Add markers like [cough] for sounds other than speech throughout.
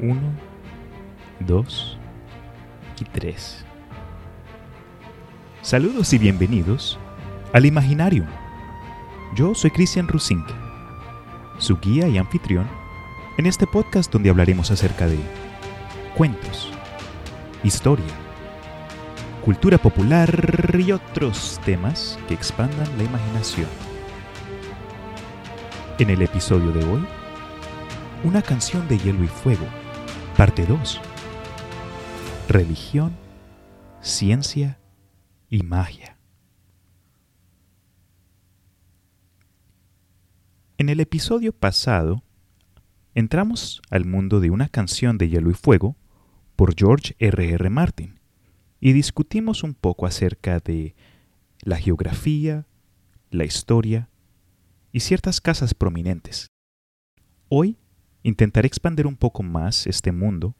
Uno, dos y tres. Saludos y bienvenidos al Imaginarium. Yo soy Cristian Rusink, su guía y anfitrión en este podcast donde hablaremos acerca de cuentos, historia, cultura popular y otros temas que expandan la imaginación. En el episodio de hoy, una canción de hielo y fuego, parte 2. Religión, ciencia y magia. En el episodio pasado, entramos al mundo de una canción de hielo y fuego por George R. R. Martin y discutimos un poco acerca de la geografía, la historia y ciertas casas prominentes. Hoy intentaré expandir un poco más este mundo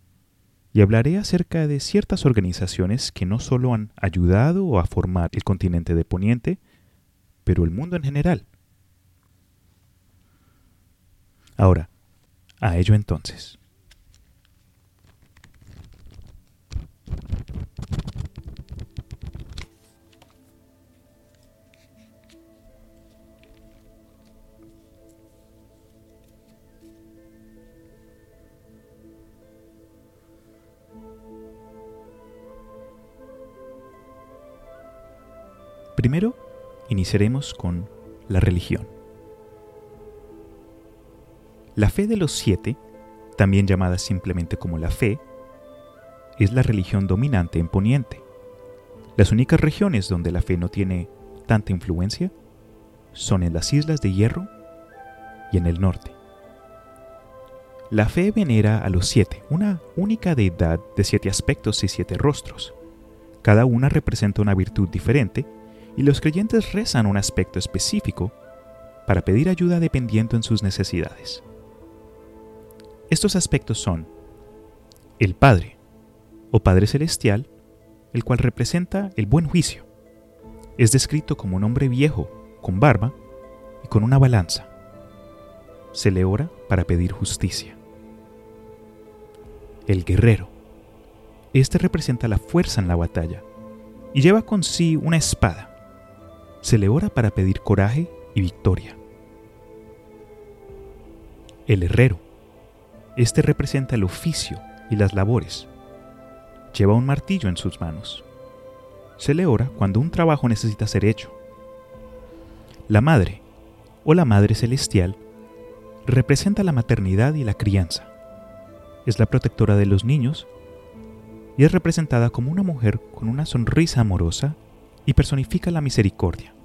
y hablaré acerca de ciertas organizaciones que no solo han ayudado a formar el continente de Poniente, pero el mundo en general. Ahora, a ello entonces. Primero, iniciaremos con la religión. La fe de los siete, también llamada simplemente como la fe, es la religión dominante en Poniente. Las únicas regiones donde la fe no tiene tanta influencia son en las Islas de Hierro y en el norte. La fe venera a los siete, una única deidad de siete aspectos y siete rostros. Cada una representa una virtud diferente y los creyentes rezan un aspecto específico para pedir ayuda dependiendo en sus necesidades. Estos aspectos son el Padre o Padre Celestial, el cual representa el buen juicio. Es descrito como un hombre viejo, con barba y con una balanza. Se le ora para pedir justicia. El guerrero. Este representa la fuerza en la batalla y lleva con sí una espada se le ora para pedir coraje y victoria. El herrero. Este representa el oficio y las labores. Lleva un martillo en sus manos. Se le ora cuando un trabajo necesita ser hecho. La madre, o la madre celestial, representa la maternidad y la crianza. Es la protectora de los niños y es representada como una mujer con una sonrisa amorosa y personifica la misericordia.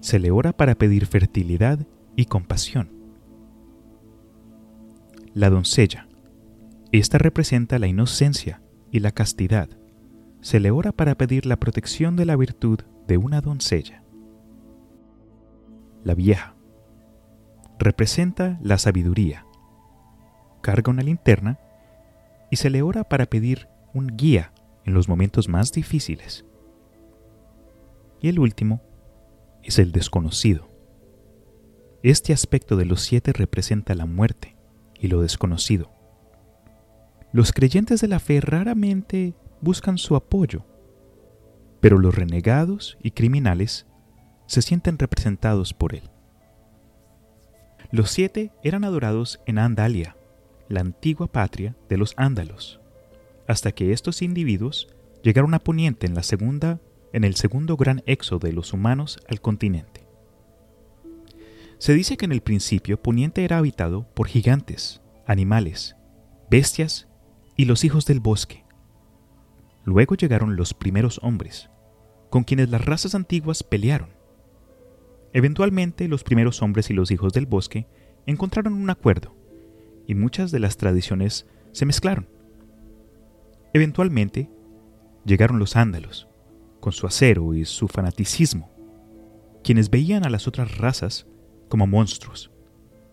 Se le ora para pedir fertilidad y compasión. La doncella. Esta representa la inocencia y la castidad. Se le ora para pedir la protección de la virtud de una doncella. La vieja. Representa la sabiduría. Carga una linterna y se le ora para pedir un guía en los momentos más difíciles. Y el último es el desconocido. Este aspecto de los siete representa la muerte y lo desconocido. Los creyentes de la fe raramente buscan su apoyo, pero los renegados y criminales se sienten representados por él. Los siete eran adorados en Andalia, la antigua patria de los ándalos, hasta que estos individuos llegaron a Poniente en la segunda en el segundo gran éxodo de los humanos al continente. Se dice que en el principio Poniente era habitado por gigantes, animales, bestias y los hijos del bosque. Luego llegaron los primeros hombres, con quienes las razas antiguas pelearon. Eventualmente los primeros hombres y los hijos del bosque encontraron un acuerdo, y muchas de las tradiciones se mezclaron. Eventualmente llegaron los ándalos, con su acero y su fanaticismo, quienes veían a las otras razas como monstruos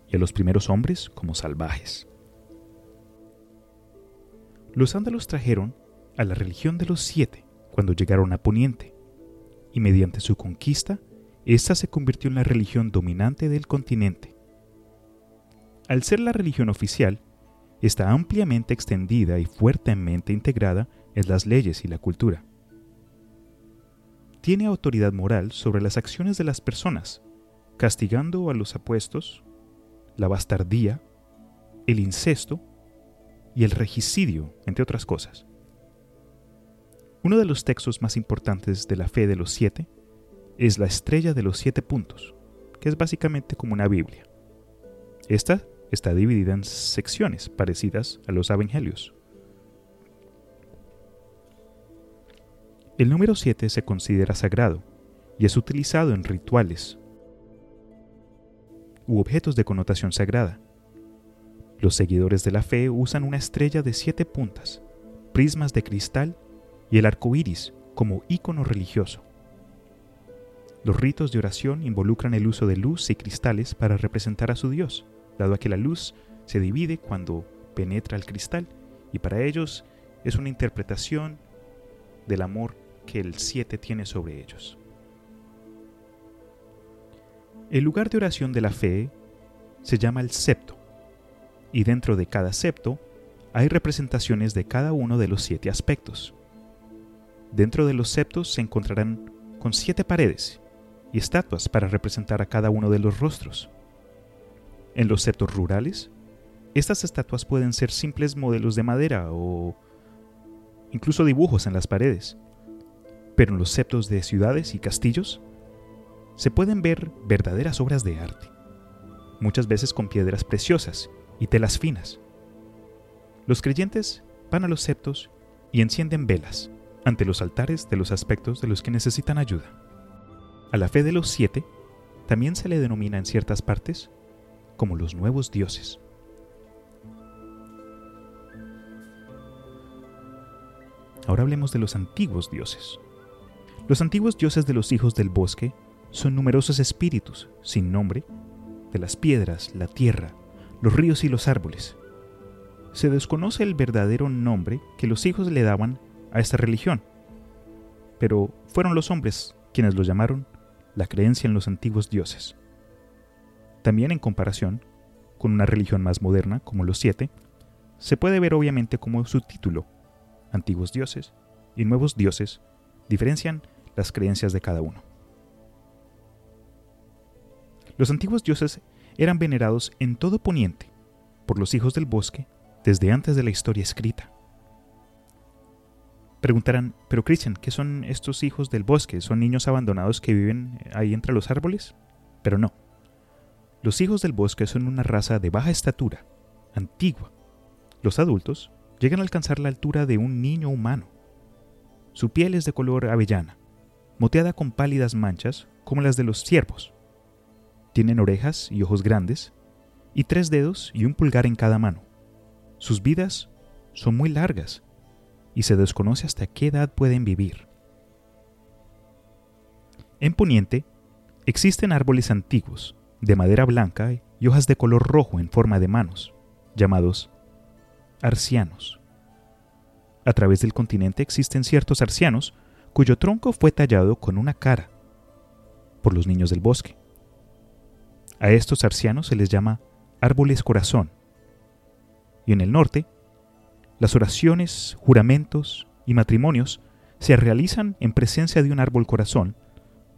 y a los primeros hombres como salvajes. Los ándalos trajeron a la religión de los siete cuando llegaron a Poniente, y mediante su conquista, ésta se convirtió en la religión dominante del continente. Al ser la religión oficial, está ampliamente extendida y fuertemente integrada en las leyes y la cultura. Tiene autoridad moral sobre las acciones de las personas, castigando a los apuestos, la bastardía, el incesto y el regicidio, entre otras cosas. Uno de los textos más importantes de la fe de los siete es la estrella de los siete puntos, que es básicamente como una Biblia. Esta está dividida en secciones parecidas a los evangelios. El número 7 se considera sagrado y es utilizado en rituales u objetos de connotación sagrada. Los seguidores de la fe usan una estrella de siete puntas, prismas de cristal y el arco iris como ícono religioso. Los ritos de oración involucran el uso de luz y cristales para representar a su Dios, dado que la luz se divide cuando penetra el cristal, y para ellos es una interpretación del amor que el 7 tiene sobre ellos. El lugar de oración de la fe se llama el septo, y dentro de cada septo hay representaciones de cada uno de los siete aspectos. Dentro de los septos se encontrarán con siete paredes y estatuas para representar a cada uno de los rostros. En los septos rurales, estas estatuas pueden ser simples modelos de madera o incluso dibujos en las paredes. Pero en los septos de ciudades y castillos se pueden ver verdaderas obras de arte, muchas veces con piedras preciosas y telas finas. Los creyentes van a los septos y encienden velas ante los altares de los aspectos de los que necesitan ayuda. A la fe de los siete también se le denomina en ciertas partes como los nuevos dioses. Ahora hablemos de los antiguos dioses. Los antiguos dioses de los hijos del bosque son numerosos espíritus sin nombre de las piedras, la tierra, los ríos y los árboles. Se desconoce el verdadero nombre que los hijos le daban a esta religión, pero fueron los hombres quienes lo llamaron la creencia en los antiguos dioses. También en comparación con una religión más moderna como los siete, se puede ver obviamente como su título, antiguos dioses y nuevos dioses, diferencian las creencias de cada uno. Los antiguos dioses eran venerados en todo Poniente por los hijos del bosque desde antes de la historia escrita. Preguntarán, pero Christian, ¿qué son estos hijos del bosque? ¿Son niños abandonados que viven ahí entre los árboles? Pero no. Los hijos del bosque son una raza de baja estatura, antigua. Los adultos llegan a alcanzar la altura de un niño humano. Su piel es de color avellana, moteada con pálidas manchas como las de los ciervos. Tienen orejas y ojos grandes, y tres dedos y un pulgar en cada mano. Sus vidas son muy largas y se desconoce hasta qué edad pueden vivir. En Poniente existen árboles antiguos, de madera blanca y hojas de color rojo en forma de manos, llamados arcianos. A través del continente existen ciertos arcianos cuyo tronco fue tallado con una cara por los niños del bosque. A estos arcianos se les llama árboles corazón. Y en el norte las oraciones, juramentos y matrimonios se realizan en presencia de un árbol corazón,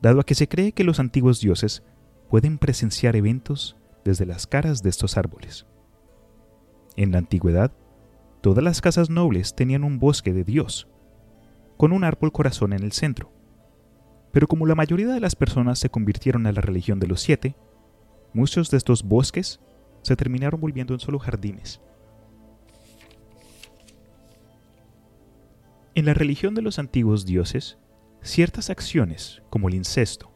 dado a que se cree que los antiguos dioses pueden presenciar eventos desde las caras de estos árboles. En la antigüedad, todas las casas nobles tenían un bosque de Dios, con un árbol corazón en el centro. Pero como la mayoría de las personas se convirtieron a la religión de los siete, muchos de estos bosques se terminaron volviendo en solo jardines, En la religión de los antiguos dioses, ciertas acciones, como el incesto,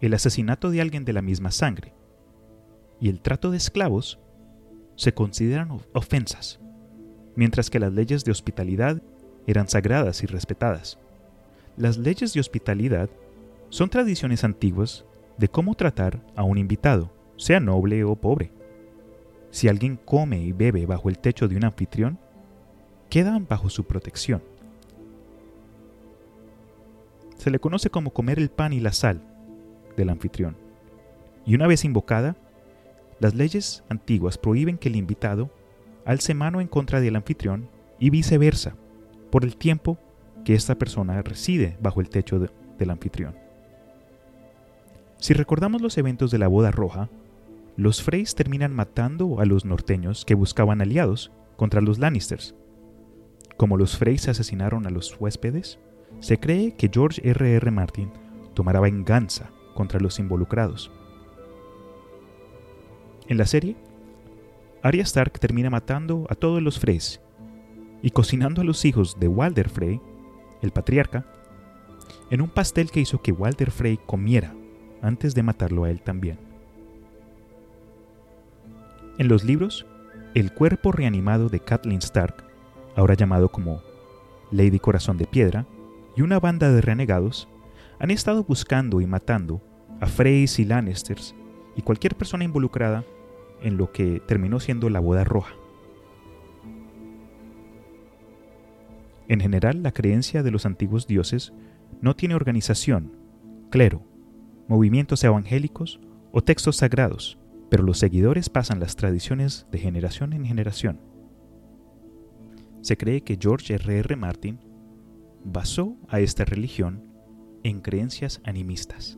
el asesinato de alguien de la misma sangre y el trato de esclavos, se consideran ofensas, mientras que las leyes de hospitalidad eran sagradas y respetadas. Las leyes de hospitalidad son tradiciones antiguas de cómo tratar a un invitado, sea noble o pobre. Si alguien come y bebe bajo el techo de un anfitrión, quedan bajo su protección se le conoce como comer el pan y la sal del anfitrión. Y una vez invocada, las leyes antiguas prohíben que el invitado alce mano en contra del anfitrión y viceversa, por el tiempo que esta persona reside bajo el techo del anfitrión. Si recordamos los eventos de la boda roja, los Freys terminan matando a los norteños que buscaban aliados contra los Lannisters. Como los Freys asesinaron a los huéspedes, se cree que George R. R. Martin tomará venganza contra los involucrados. En la serie, Arya Stark termina matando a todos los Freys y cocinando a los hijos de Walder Frey, el patriarca, en un pastel que hizo que Walder Frey comiera antes de matarlo a él también. En los libros, el cuerpo reanimado de Kathleen Stark, ahora llamado como Lady Corazón de Piedra, y una banda de renegados han estado buscando y matando a Freys y Lannisters y cualquier persona involucrada en lo que terminó siendo la boda roja. En general, la creencia de los antiguos dioses no tiene organización, clero, movimientos evangélicos o textos sagrados, pero los seguidores pasan las tradiciones de generación en generación. Se cree que George R. R. Martin basó a esta religión en creencias animistas.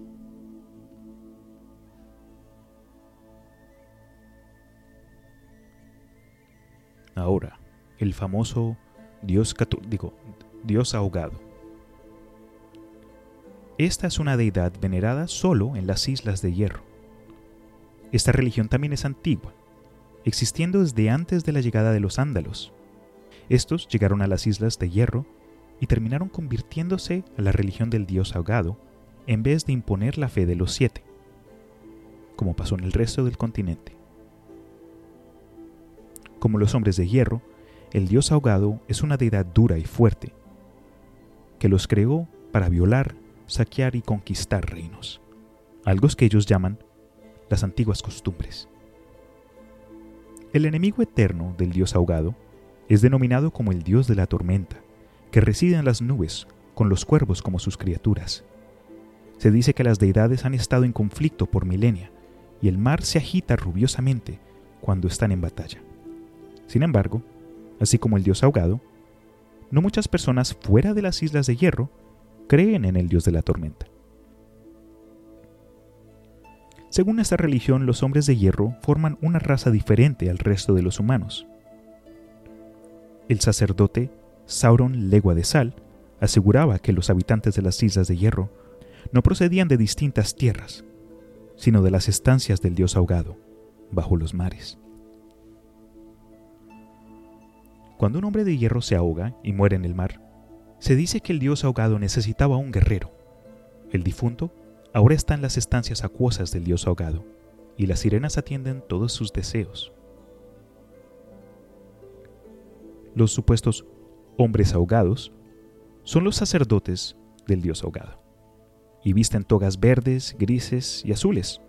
Ahora, el famoso Dios, digo, Dios ahogado. Esta es una deidad venerada solo en las Islas de Hierro. Esta religión también es antigua, existiendo desde antes de la llegada de los ándalos. Estos llegaron a las Islas de Hierro y terminaron convirtiéndose a la religión del Dios ahogado en vez de imponer la fe de los siete, como pasó en el resto del continente. Como los hombres de hierro, el dios ahogado es una deidad dura y fuerte, que los creó para violar, saquear y conquistar reinos, algo que ellos llaman las antiguas costumbres. El enemigo eterno del dios ahogado es denominado como el dios de la tormenta, que reside en las nubes, con los cuervos como sus criaturas. Se dice que las deidades han estado en conflicto por milenia, y el mar se agita rubiosamente cuando están en batalla. Sin embargo, así como el dios ahogado, no muchas personas fuera de las Islas de Hierro creen en el dios de la tormenta. Según esta religión, los hombres de hierro forman una raza diferente al resto de los humanos. El sacerdote Sauron Legua de Sal aseguraba que los habitantes de las Islas de Hierro no procedían de distintas tierras, sino de las estancias del dios ahogado, bajo los mares. Cuando un hombre de hierro se ahoga y muere en el mar, se dice que el dios ahogado necesitaba un guerrero. El difunto ahora está en las estancias acuosas del dios ahogado, y las sirenas atienden todos sus deseos. Los supuestos hombres ahogados son los sacerdotes del dios ahogado, y visten togas verdes, grises y azules,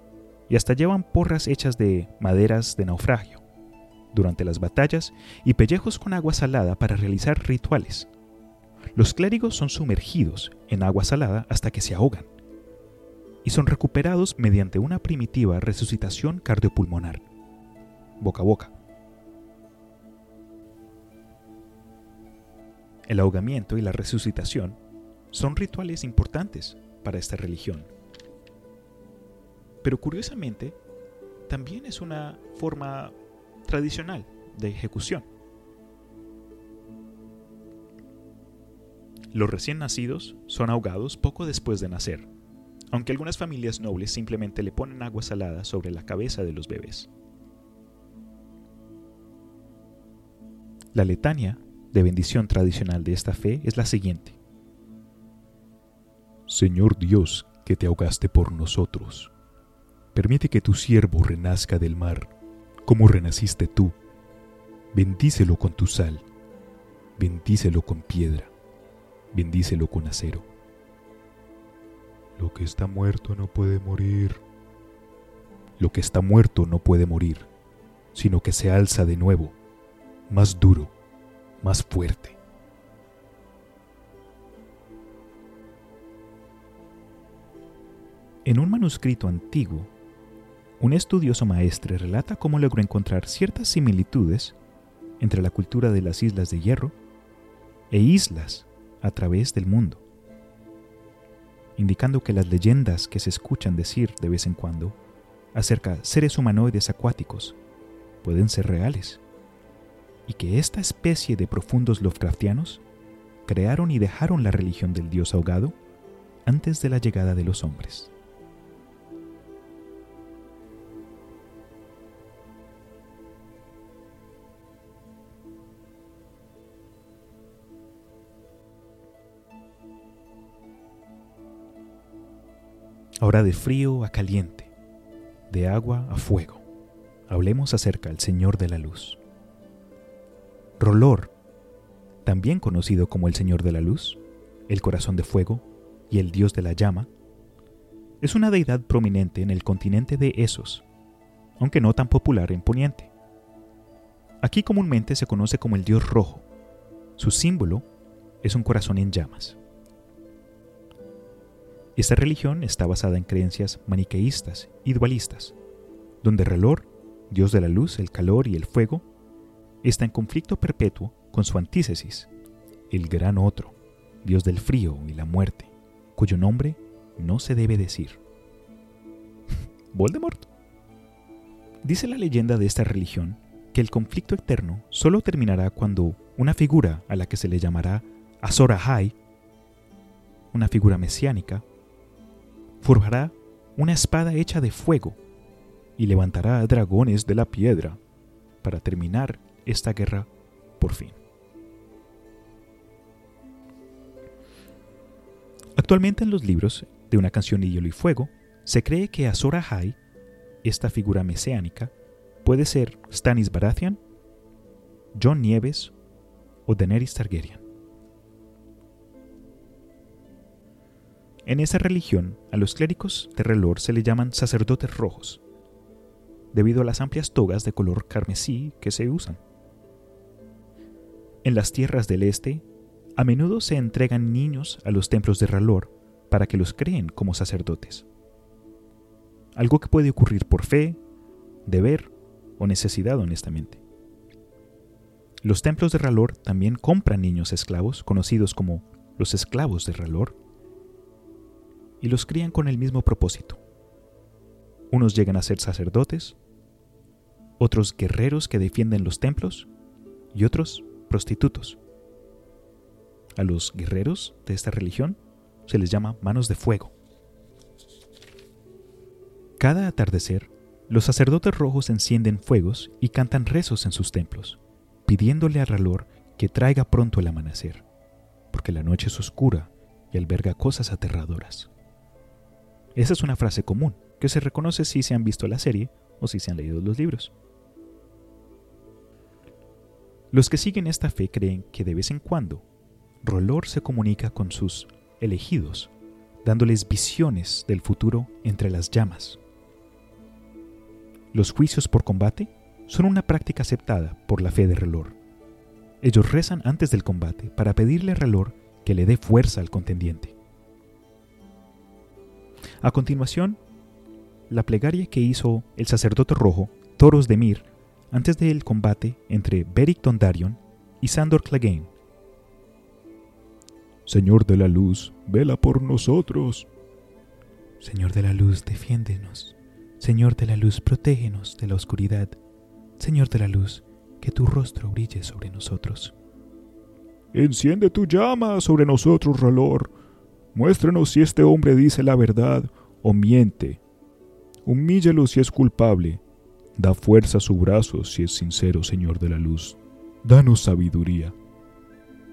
y hasta llevan porras hechas de maderas de naufragio durante las batallas y pellejos con agua salada para realizar rituales. Los clérigos son sumergidos en agua salada hasta que se ahogan y son recuperados mediante una primitiva resucitación cardiopulmonar, boca a boca. El ahogamiento y la resucitación son rituales importantes para esta religión. Pero curiosamente, también es una forma tradicional de ejecución. Los recién nacidos son ahogados poco después de nacer, aunque algunas familias nobles simplemente le ponen agua salada sobre la cabeza de los bebés. La letania de bendición tradicional de esta fe es la siguiente. Señor Dios, que te ahogaste por nosotros, permite que tu siervo renazca del mar como renaciste tú. Bendícelo con tu sal, bendícelo con piedra, bendícelo con acero. Lo que está muerto no puede morir. Lo que está muerto no puede morir, sino que se alza de nuevo, más duro, más fuerte. En un manuscrito antiguo un estudioso maestre relata cómo logró encontrar ciertas similitudes entre la cultura de las Islas de Hierro e islas a través del mundo, indicando que las leyendas que se escuchan decir de vez en cuando acerca seres humanoides acuáticos pueden ser reales, y que esta especie de profundos Lovecraftianos crearon y dejaron la religión del dios ahogado antes de la llegada de los hombres. Ahora de frío a caliente, de agua a fuego, hablemos acerca del Señor de la Luz. Rolor, también conocido como el Señor de la Luz, el Corazón de Fuego y el Dios de la Llama, es una deidad prominente en el continente de Esos, aunque no tan popular en Poniente. Aquí comúnmente se conoce como el Dios Rojo. Su símbolo es un corazón en llamas. Esta religión está basada en creencias maniqueístas y dualistas, donde Relor, dios de la luz, el calor y el fuego, está en conflicto perpetuo con su antítesis, el gran otro, dios del frío y la muerte, cuyo nombre no se debe decir. [laughs] Voldemort. Dice la leyenda de esta religión que el conflicto eterno solo terminará cuando una figura a la que se le llamará Azor Ahai, una figura mesiánica, forjará una espada hecha de fuego y levantará dragones de la piedra para terminar esta guerra por fin. Actualmente en los libros de una canción de hielo y fuego, se cree que Azor Ahai, esta figura mesiánica, puede ser Stannis Baratheon, John Nieves o Daenerys Targaryen. En esa religión, a los clérigos de reloj se le llaman sacerdotes rojos, debido a las amplias togas de color carmesí que se usan. En las tierras del este, a menudo se entregan niños a los templos de Ralor para que los creen como sacerdotes. Algo que puede ocurrir por fe, deber o necesidad honestamente. Los templos de Ralor también compran niños esclavos, conocidos como los esclavos de Ralor, y los crían con el mismo propósito. Unos llegan a ser sacerdotes, otros guerreros que defienden los templos y otros prostitutos. A los guerreros de esta religión se les llama manos de fuego. Cada atardecer, los sacerdotes rojos encienden fuegos y cantan rezos en sus templos, pidiéndole a Ralor que traiga pronto el amanecer, porque la noche es oscura y alberga cosas aterradoras. Esa es una frase común, que se reconoce si se han visto la serie o si se han leído los libros. Los que siguen esta fe creen que de vez en cuando Rolor se comunica con sus elegidos, dándoles visiones del futuro entre las llamas. Los juicios por combate son una práctica aceptada por la fe de Relor. Ellos rezan antes del combate para pedirle a Relor que le dé fuerza al contendiente. A continuación, la plegaria que hizo el sacerdote rojo, Toros de Mir, antes del combate entre Beric Dondarrion y Sandor Clegane. Señor de la luz, vela por nosotros. Señor de la luz, defiéndenos. Señor de la luz, protégenos de la oscuridad. Señor de la luz, que tu rostro brille sobre nosotros. Enciende tu llama sobre nosotros, Ralor Muéstranos si este hombre dice la verdad o miente. Humíllalo si es culpable. Da fuerza a su brazo si es sincero, Señor de la luz. Danos sabiduría.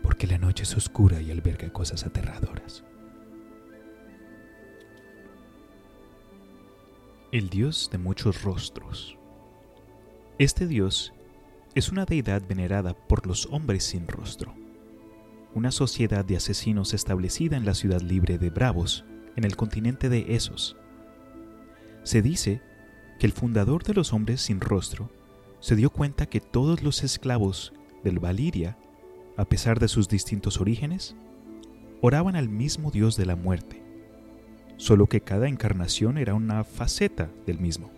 Porque la noche es oscura y alberga cosas aterradoras. El Dios de muchos rostros. Este Dios es una deidad venerada por los hombres sin rostro una sociedad de asesinos establecida en la ciudad libre de Bravos, en el continente de Esos. Se dice que el fundador de los hombres sin rostro se dio cuenta que todos los esclavos del Valiria, a pesar de sus distintos orígenes, oraban al mismo dios de la muerte, solo que cada encarnación era una faceta del mismo.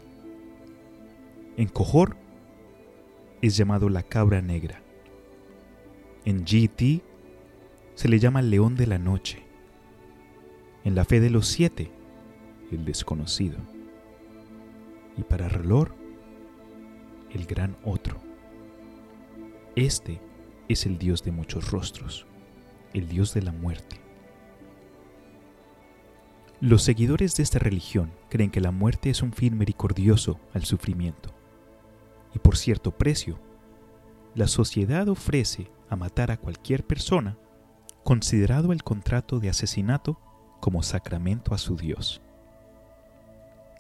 En Cojor es llamado la cabra negra En GT se le llama león de la noche. En la fe de los siete, el desconocido. Y para Relor, el gran otro. Este es el Dios de muchos rostros, el Dios de la muerte. Los seguidores de esta religión creen que la muerte es un fin misericordioso al sufrimiento. Y por cierto precio, la sociedad ofrece a matar a cualquier persona considerado el contrato de asesinato como sacramento a su Dios.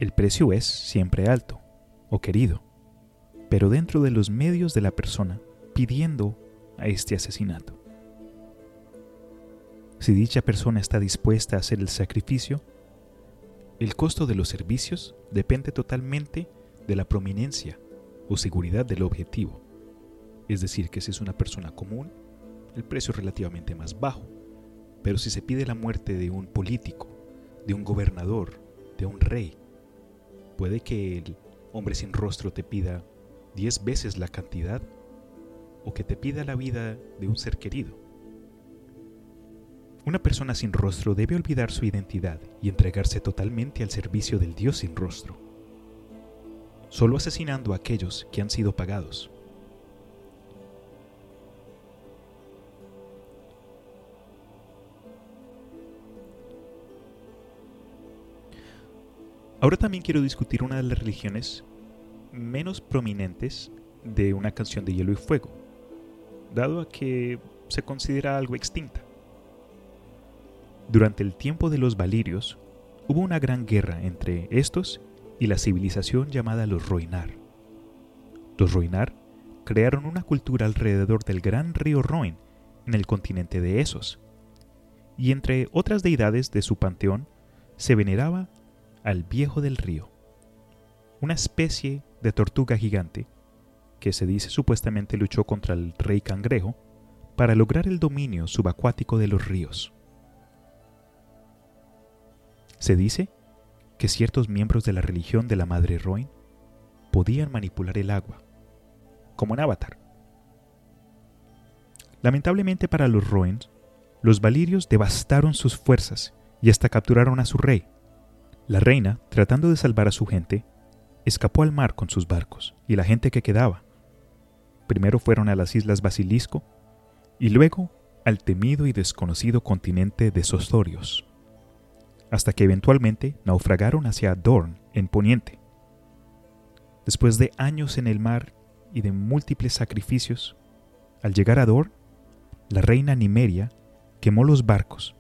El precio es siempre alto o querido, pero dentro de los medios de la persona pidiendo a este asesinato. Si dicha persona está dispuesta a hacer el sacrificio, el costo de los servicios depende totalmente de la prominencia o seguridad del objetivo. Es decir, que si es una persona común, el precio es relativamente más bajo. Pero si se pide la muerte de un político, de un gobernador, de un rey, puede que el hombre sin rostro te pida diez veces la cantidad o que te pida la vida de un ser querido. Una persona sin rostro debe olvidar su identidad y entregarse totalmente al servicio del Dios sin rostro, solo asesinando a aquellos que han sido pagados. Ahora también quiero discutir una de las religiones menos prominentes de una canción de hielo y fuego, dado a que se considera algo extinta. Durante el tiempo de los Valirios, hubo una gran guerra entre estos y la civilización llamada los Roinar. Los Roinar crearon una cultura alrededor del gran río Roin en el continente de Esos, y entre otras deidades de su panteón se veneraba al viejo del río, una especie de tortuga gigante que se dice supuestamente luchó contra el rey cangrejo para lograr el dominio subacuático de los ríos. Se dice que ciertos miembros de la religión de la Madre Roin podían manipular el agua, como en Avatar. Lamentablemente para los Roins, los valirios devastaron sus fuerzas y hasta capturaron a su rey. La reina, tratando de salvar a su gente, escapó al mar con sus barcos y la gente que quedaba. Primero fueron a las islas Basilisco y luego al temido y desconocido continente de Sostorios hasta que eventualmente naufragaron hacia Dorn, en Poniente. Después de años en el mar y de múltiples sacrificios, al llegar a Dorn, la reina Nimeria quemó los barcos,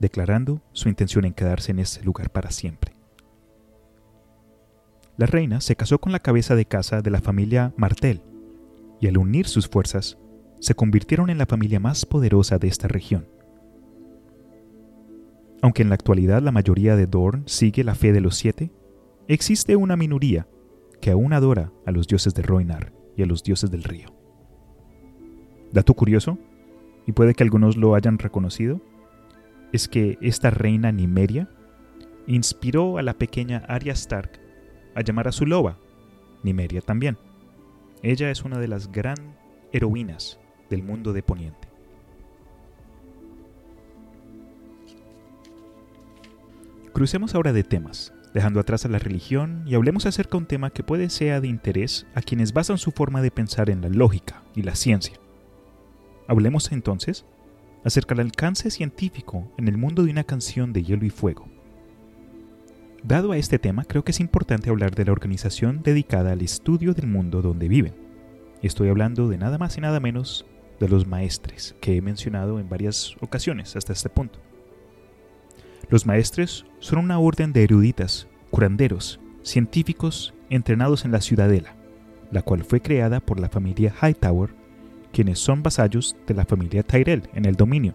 declarando su intención en quedarse en ese lugar para siempre. La reina se casó con la cabeza de casa de la familia Martel, y al unir sus fuerzas, se convirtieron en la familia más poderosa de esta región. Aunque en la actualidad la mayoría de Dorn sigue la fe de los siete, existe una minoría que aún adora a los dioses de Roinar y a los dioses del río. Dato curioso, y puede que algunos lo hayan reconocido, es que esta reina Nimeria inspiró a la pequeña Arya Stark a llamar a su loba, Nimeria también. Ella es una de las gran heroínas del mundo de Poniente. Crucemos ahora de temas, dejando atrás a la religión y hablemos acerca de un tema que puede ser de interés a quienes basan su forma de pensar en la lógica y la ciencia. Hablemos entonces acerca del alcance científico en el mundo de una canción de hielo y fuego. Dado a este tema, creo que es importante hablar de la organización dedicada al estudio del mundo donde viven. Estoy hablando de nada más y nada menos de los maestres que he mencionado en varias ocasiones hasta este punto. Los maestres son una orden de eruditas, curanderos, científicos entrenados en la ciudadela, la cual fue creada por la familia Hightower, quienes son vasallos de la familia Tyrell en el dominio.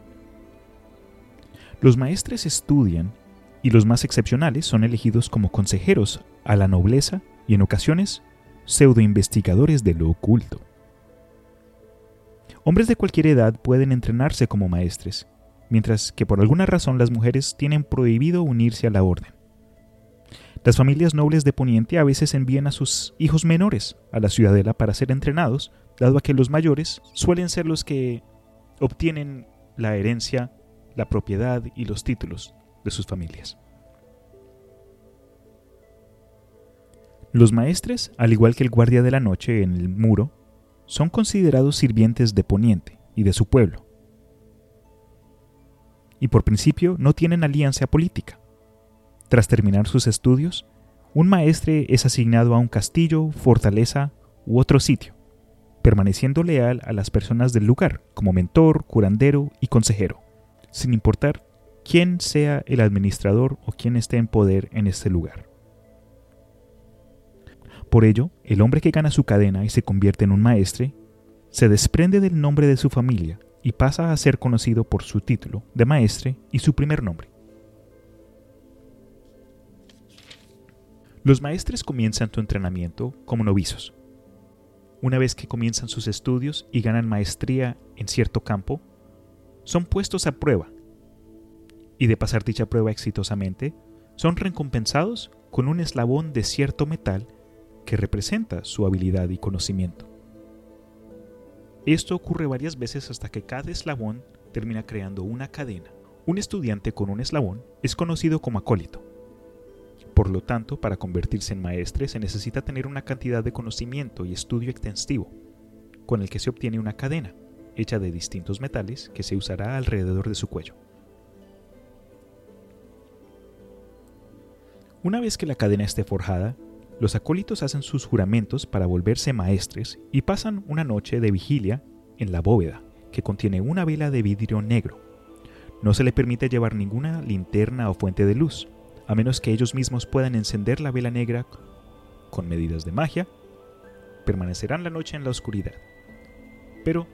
Los maestres estudian y los más excepcionales son elegidos como consejeros a la nobleza y en ocasiones pseudo-investigadores de lo oculto. Hombres de cualquier edad pueden entrenarse como maestres, mientras que por alguna razón las mujeres tienen prohibido unirse a la orden. Las familias nobles de Poniente a veces envían a sus hijos menores a la ciudadela para ser entrenados, dado a que los mayores suelen ser los que obtienen la herencia, la propiedad y los títulos de sus familias. Los maestres, al igual que el guardia de la noche en el muro, son considerados sirvientes de Poniente y de su pueblo. Y por principio no tienen alianza política. Tras terminar sus estudios, un maestre es asignado a un castillo, fortaleza u otro sitio, permaneciendo leal a las personas del lugar como mentor, curandero y consejero, sin importar quién sea el administrador o quién esté en poder en este lugar. Por ello, el hombre que gana su cadena y se convierte en un maestre, se desprende del nombre de su familia y pasa a ser conocido por su título de maestre y su primer nombre. Los maestres comienzan su entrenamiento como novizos. Una vez que comienzan sus estudios y ganan maestría en cierto campo, son puestos a prueba. Y de pasar dicha prueba exitosamente, son recompensados con un eslabón de cierto metal que representa su habilidad y conocimiento. Esto ocurre varias veces hasta que cada eslabón termina creando una cadena. Un estudiante con un eslabón es conocido como acólito por lo tanto, para convertirse en maestre se necesita tener una cantidad de conocimiento y estudio extensivo, con el que se obtiene una cadena, hecha de distintos metales, que se usará alrededor de su cuello. Una vez que la cadena esté forjada, los acólitos hacen sus juramentos para volverse maestres y pasan una noche de vigilia en la bóveda, que contiene una vela de vidrio negro. No se le permite llevar ninguna linterna o fuente de luz, a menos que ellos mismos puedan encender la vela negra con medidas de magia, permanecerán la noche en la oscuridad. Pero,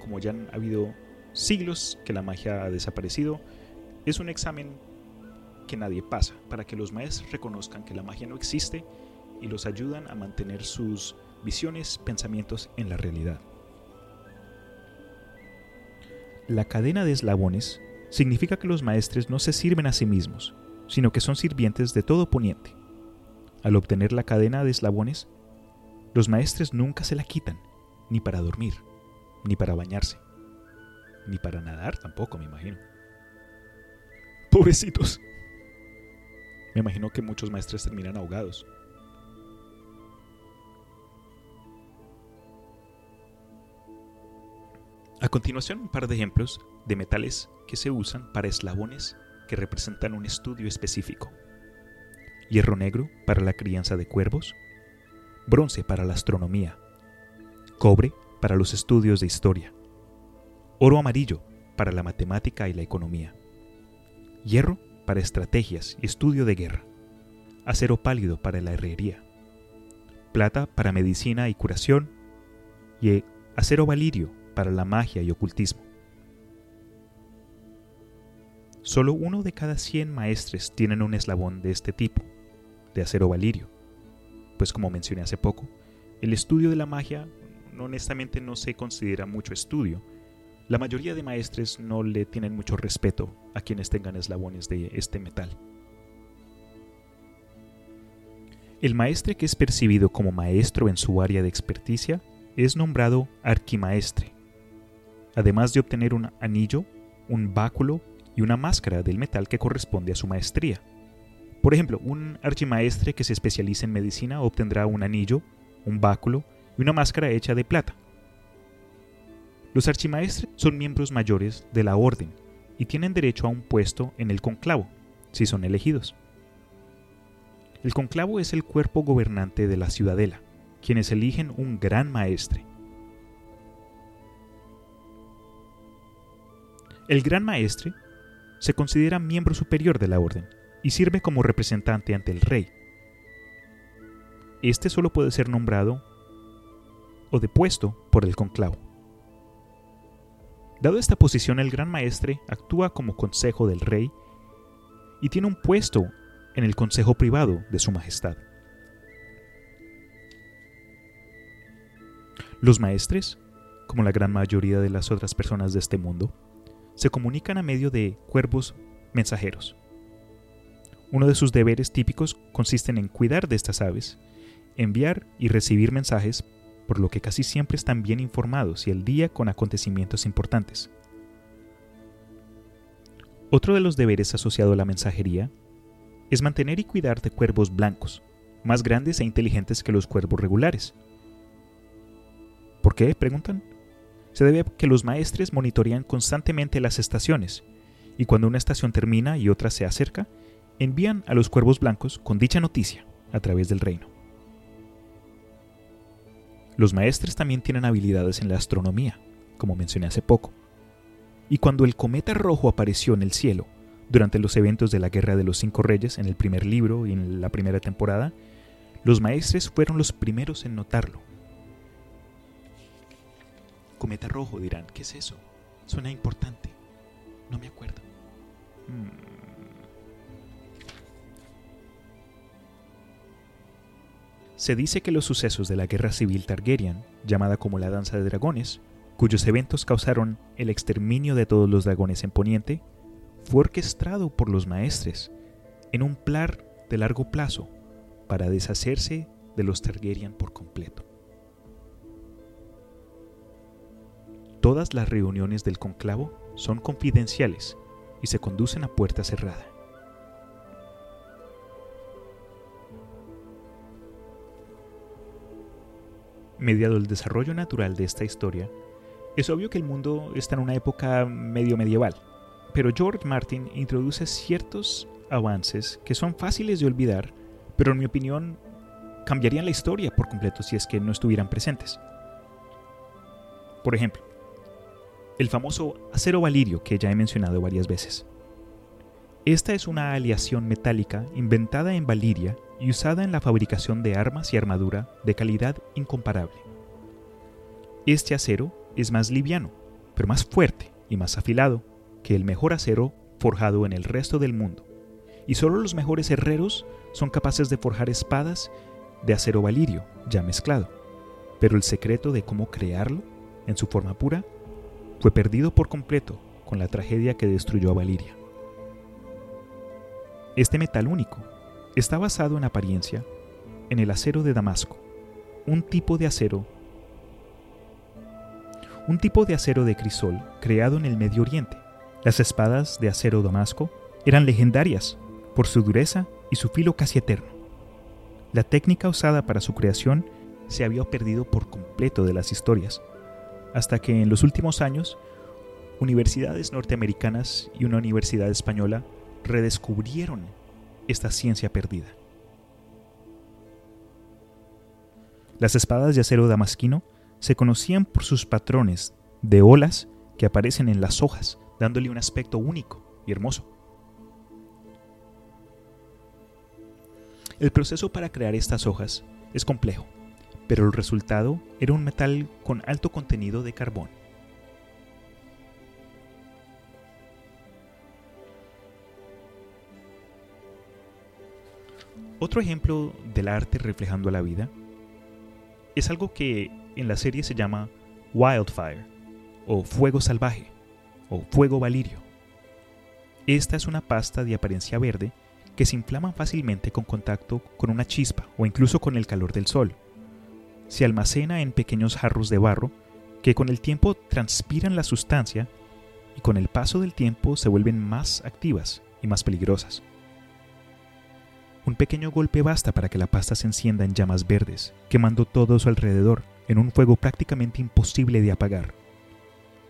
como ya han habido siglos que la magia ha desaparecido, es un examen que nadie pasa, para que los maestros reconozcan que la magia no existe y los ayudan a mantener sus visiones, pensamientos en la realidad. La cadena de eslabones significa que los maestres no se sirven a sí mismos, sino que son sirvientes de todo Poniente. Al obtener la cadena de eslabones, los maestres nunca se la quitan, ni para dormir, ni para bañarse, ni para nadar tampoco, me imagino. Pobrecitos. Me imagino que muchos maestres terminan ahogados. A continuación, un par de ejemplos de metales que se usan para eslabones que representan un estudio específico. Hierro negro para la crianza de cuervos, bronce para la astronomía, cobre para los estudios de historia, oro amarillo para la matemática y la economía, hierro para estrategias y estudio de guerra, acero pálido para la herrería, plata para medicina y curación y acero valirio para la magia y ocultismo. Solo uno de cada 100 maestres tienen un eslabón de este tipo, de acero valirio. Pues como mencioné hace poco, el estudio de la magia honestamente no se considera mucho estudio. La mayoría de maestres no le tienen mucho respeto a quienes tengan eslabones de este metal. El maestre que es percibido como maestro en su área de experticia es nombrado arquimaestre, además de obtener un anillo, un báculo y una máscara del metal que corresponde a su maestría. Por ejemplo, un archimaestre que se especializa en medicina obtendrá un anillo, un báculo y una máscara hecha de plata. Los archimaestres son miembros mayores de la orden y tienen derecho a un puesto en el conclavo, si son elegidos. El conclavo es el cuerpo gobernante de la ciudadela, quienes eligen un gran maestre. El gran maestre se considera miembro superior de la orden y sirve como representante ante el rey. Este solo puede ser nombrado o depuesto por el conclavo. Dado esta posición, el gran maestre actúa como consejo del rey y tiene un puesto en el consejo privado de su majestad. Los maestres, como la gran mayoría de las otras personas de este mundo, se comunican a medio de cuervos mensajeros. Uno de sus deberes típicos consiste en cuidar de estas aves, enviar y recibir mensajes, por lo que casi siempre están bien informados y al día con acontecimientos importantes. Otro de los deberes asociado a la mensajería es mantener y cuidar de cuervos blancos, más grandes e inteligentes que los cuervos regulares. ¿Por qué? preguntan. Se debe a que los maestres monitorean constantemente las estaciones, y cuando una estación termina y otra se acerca, envían a los cuervos blancos con dicha noticia a través del reino. Los maestres también tienen habilidades en la astronomía, como mencioné hace poco. Y cuando el cometa rojo apareció en el cielo, durante los eventos de la Guerra de los Cinco Reyes en el primer libro y en la primera temporada, los maestres fueron los primeros en notarlo. Cometa rojo dirán, ¿qué es eso? Suena importante. No me acuerdo. Hmm. Se dice que los sucesos de la Guerra Civil Targaryen, llamada como la Danza de Dragones, cuyos eventos causaron el exterminio de todos los dragones en Poniente, fue orquestado por los maestres en un plan de largo plazo para deshacerse de los Targaryen por completo. Todas las reuniones del conclavo son confidenciales y se conducen a puerta cerrada. Mediado el desarrollo natural de esta historia, es obvio que el mundo está en una época medio medieval, pero George Martin introduce ciertos avances que son fáciles de olvidar pero en mi opinión cambiarían la historia por completo si es que no estuvieran presentes. Por ejemplo, el famoso acero valirio que ya he mencionado varias veces. Esta es una aleación metálica inventada en Valiria y usada en la fabricación de armas y armadura de calidad incomparable. Este acero es más liviano, pero más fuerte y más afilado que el mejor acero forjado en el resto del mundo, y solo los mejores herreros son capaces de forjar espadas de acero valirio, ya mezclado. Pero el secreto de cómo crearlo, en su forma pura, fue perdido por completo con la tragedia que destruyó a Valiria. Este metal único está basado en apariencia en el acero de Damasco, un tipo de acero un tipo de acero de crisol creado en el Medio Oriente. Las espadas de acero Damasco eran legendarias por su dureza y su filo casi eterno. La técnica usada para su creación se había perdido por completo de las historias, hasta que en los últimos años, universidades norteamericanas y una universidad española redescubrieron esta ciencia perdida. Las espadas de acero damasquino se conocían por sus patrones de olas que aparecen en las hojas, dándole un aspecto único y hermoso. El proceso para crear estas hojas es complejo, pero el resultado era un metal con alto contenido de carbón. Otro ejemplo del arte reflejando la vida es algo que en la serie se llama Wildfire o Fuego Salvaje o Fuego Valirio. Esta es una pasta de apariencia verde que se inflaman fácilmente con contacto con una chispa o incluso con el calor del sol. Se almacena en pequeños jarros de barro que con el tiempo transpiran la sustancia y con el paso del tiempo se vuelven más activas y más peligrosas. Un pequeño golpe basta para que la pasta se encienda en llamas verdes, quemando todo a su alrededor en un fuego prácticamente imposible de apagar.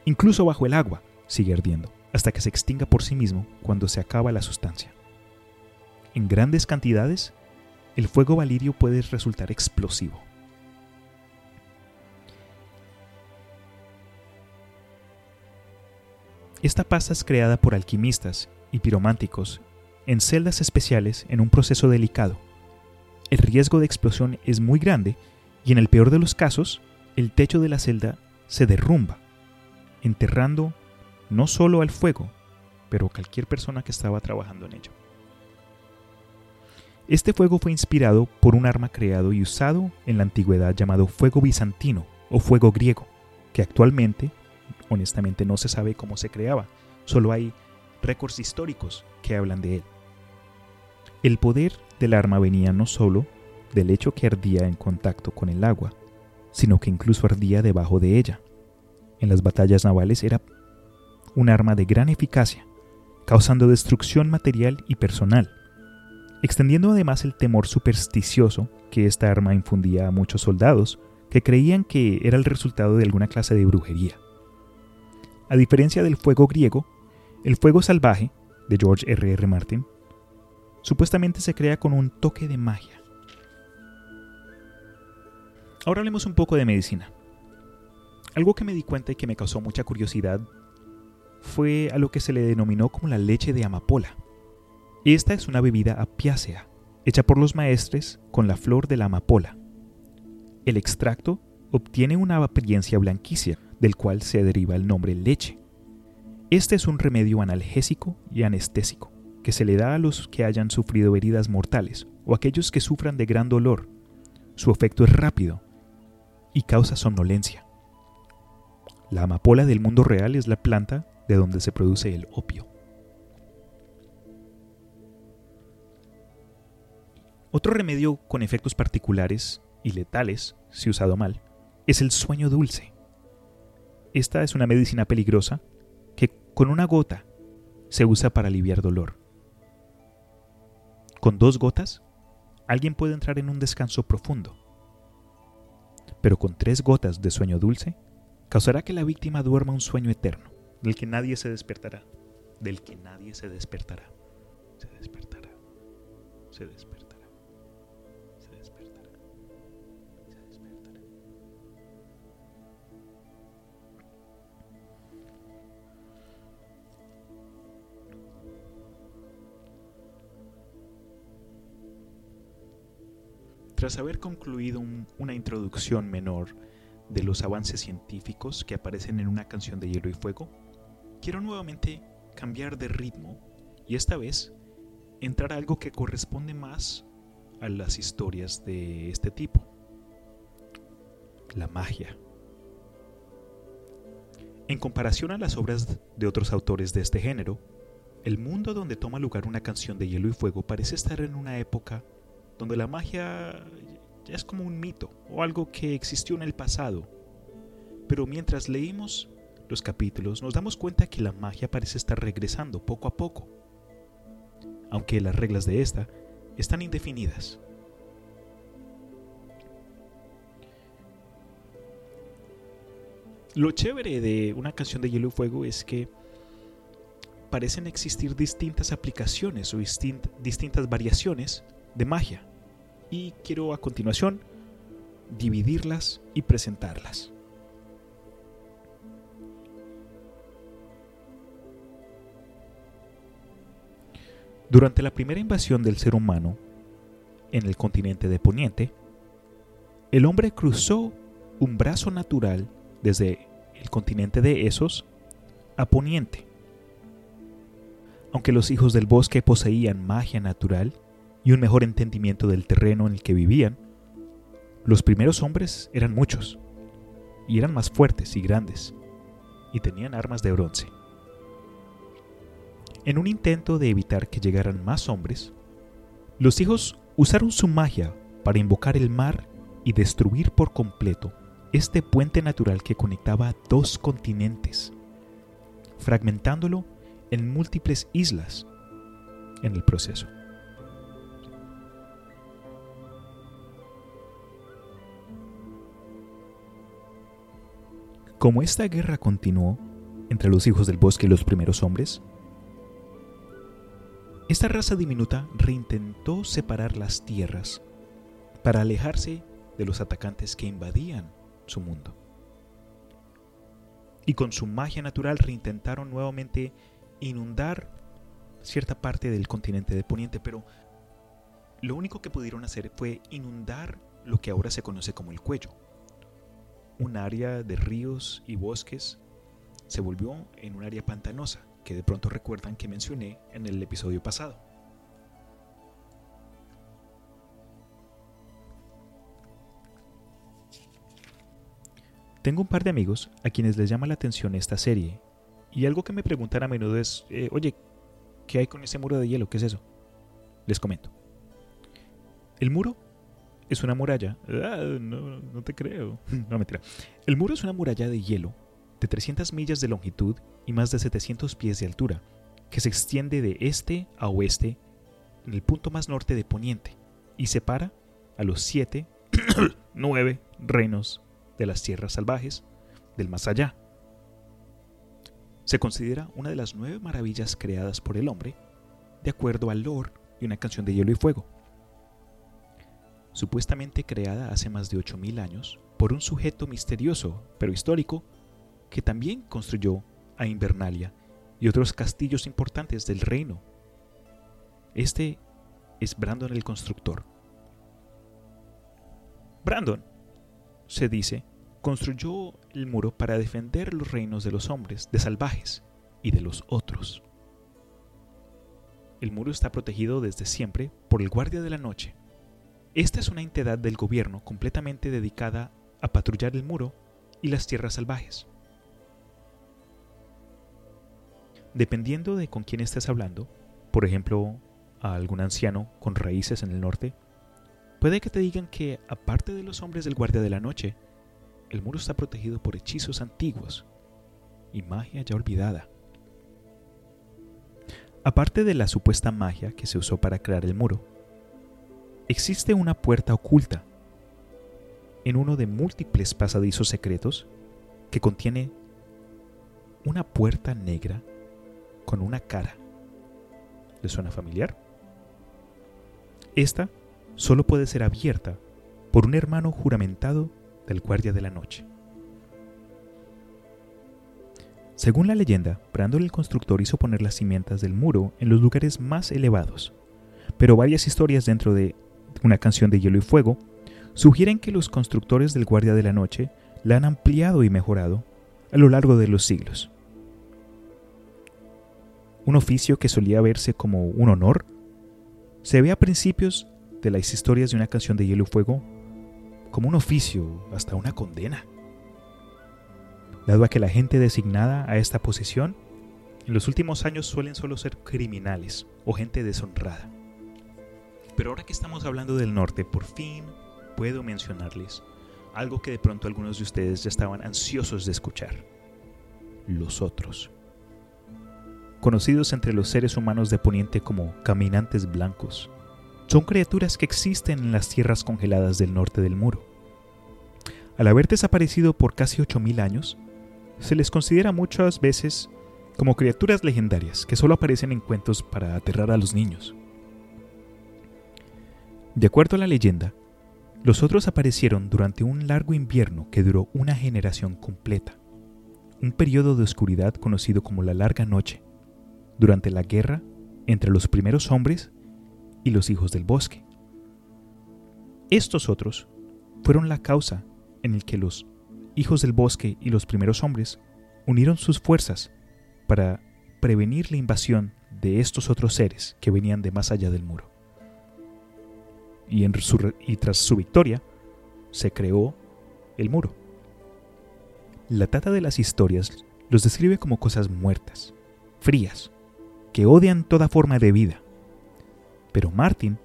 Incluso bajo el agua sigue ardiendo, hasta que se extinga por sí mismo cuando se acaba la sustancia en grandes cantidades, el fuego valirio puede resultar explosivo. Esta pasta es creada por alquimistas y pirománticos en celdas especiales en un proceso delicado. El riesgo de explosión es muy grande y en el peor de los casos, el techo de la celda se derrumba, enterrando no solo al fuego, pero a cualquier persona que estaba trabajando en ello. Este fuego fue inspirado por un arma creado y usado en la antigüedad llamado fuego bizantino o fuego griego, que actualmente, honestamente, no se sabe cómo se creaba, solo hay récords históricos que hablan de él. El poder del arma venía no solo del hecho que ardía en contacto con el agua, sino que incluso ardía debajo de ella. En las batallas navales era un arma de gran eficacia, causando destrucción material y personal, extendiendo además el temor supersticioso que esta arma infundía a muchos soldados que creían que era el resultado de alguna clase de brujería. A diferencia del fuego griego, el fuego salvaje, de George R. R. Martin, supuestamente se crea con un toque de magia. Ahora hablemos un poco de medicina. Algo que me di cuenta y que me causó mucha curiosidad fue a lo que se le denominó como la leche de amapola. Esta es una bebida apiácea, hecha por los maestres con la flor de la amapola. El extracto obtiene una apariencia blanquicia, del cual se deriva el nombre leche. Este es un remedio analgésico y anestésico que se le da a los que hayan sufrido heridas mortales o aquellos que sufran de gran dolor. Su efecto es rápido y causa somnolencia. La amapola del mundo real es la planta de donde se produce el opio. Otro remedio con efectos particulares y letales, si usado mal, es el sueño dulce. Esta es una medicina peligrosa que con una gota se usa para aliviar dolor. Con dos gotas, alguien puede entrar en un descanso profundo. Pero con tres gotas de sueño dulce, causará que la víctima duerma un sueño eterno, del que nadie se despertará, del que nadie se despertará, se despertará, se despertará. Tras haber concluido una introducción menor de los avances científicos que aparecen en una canción de Hielo y Fuego, quiero nuevamente cambiar de ritmo y esta vez entrar a algo que corresponde más a las historias de este tipo, la magia. En comparación a las obras de otros autores de este género, el mundo donde toma lugar una canción de hielo y fuego parece estar en una época donde la magia ya es como un mito o algo que existió en el pasado. Pero mientras leímos los capítulos nos damos cuenta que la magia parece estar regresando poco a poco, aunque las reglas de esta están indefinidas. Lo chévere de una canción de Hielo y Fuego es que parecen existir distintas aplicaciones o distintas variaciones de magia y quiero a continuación dividirlas y presentarlas. Durante la primera invasión del ser humano en el continente de Poniente, el hombre cruzó un brazo natural desde el continente de Esos a Poniente. Aunque los hijos del bosque poseían magia natural, y un mejor entendimiento del terreno en el que vivían, los primeros hombres eran muchos, y eran más fuertes y grandes, y tenían armas de bronce. En un intento de evitar que llegaran más hombres, los hijos usaron su magia para invocar el mar y destruir por completo este puente natural que conectaba dos continentes, fragmentándolo en múltiples islas en el proceso. Como esta guerra continuó entre los hijos del bosque y los primeros hombres, esta raza diminuta reintentó separar las tierras para alejarse de los atacantes que invadían su mundo. Y con su magia natural reintentaron nuevamente inundar cierta parte del continente de Poniente, pero lo único que pudieron hacer fue inundar lo que ahora se conoce como el cuello un área de ríos y bosques se volvió en un área pantanosa, que de pronto recuerdan que mencioné en el episodio pasado. Tengo un par de amigos a quienes les llama la atención esta serie, y algo que me preguntan a menudo es, eh, oye, ¿qué hay con ese muro de hielo? ¿Qué es eso? Les comento. El muro es una muralla. Ah, no, no te creo. [laughs] no, mentira. El muro es una muralla de hielo de 300 millas de longitud y más de 700 pies de altura, que se extiende de este a oeste en el punto más norte de Poniente y separa a los siete, [coughs] nueve reinos de las tierras salvajes del más allá. Se considera una de las nueve maravillas creadas por el hombre, de acuerdo al lore de una canción de hielo y fuego. Supuestamente creada hace más de 8.000 años por un sujeto misterioso pero histórico que también construyó a Invernalia y otros castillos importantes del reino. Este es Brandon el constructor. Brandon, se dice, construyó el muro para defender los reinos de los hombres, de salvajes y de los otros. El muro está protegido desde siempre por el guardia de la noche. Esta es una entidad del gobierno completamente dedicada a patrullar el muro y las tierras salvajes. Dependiendo de con quién estés hablando, por ejemplo, a algún anciano con raíces en el norte, puede que te digan que, aparte de los hombres del guardia de la noche, el muro está protegido por hechizos antiguos y magia ya olvidada. Aparte de la supuesta magia que se usó para crear el muro, existe una puerta oculta en uno de múltiples pasadizos secretos que contiene una puerta negra con una cara. ¿Le suena familiar? Esta solo puede ser abierta por un hermano juramentado del guardia de la noche. Según la leyenda, Brandon el constructor hizo poner las cimientas del muro en los lugares más elevados, pero varias historias dentro de una canción de hielo y fuego sugieren que los constructores del guardia de la noche la han ampliado y mejorado a lo largo de los siglos un oficio que solía verse como un honor, se ve a principios de las historias de una canción de hielo y fuego como un oficio, hasta una condena. Dado a que la gente designada a esta posición en los últimos años suelen solo ser criminales o gente deshonrada. Pero ahora que estamos hablando del norte, por fin puedo mencionarles algo que de pronto algunos de ustedes ya estaban ansiosos de escuchar. Los otros conocidos entre los seres humanos de Poniente como caminantes blancos. Son criaturas que existen en las tierras congeladas del norte del muro. Al haber desaparecido por casi 8.000 años, se les considera muchas veces como criaturas legendarias que solo aparecen en cuentos para aterrar a los niños. De acuerdo a la leyenda, los otros aparecieron durante un largo invierno que duró una generación completa, un periodo de oscuridad conocido como la larga noche, durante la guerra entre los primeros hombres y los hijos del bosque. Estos otros fueron la causa en el que los hijos del bosque y los primeros hombres unieron sus fuerzas para prevenir la invasión de estos otros seres que venían de más allá del muro. Y, tras su victoria, se creó el muro. La tata de las historias los describe como cosas muertas, frías, que odian toda forma de vida. Pero Martin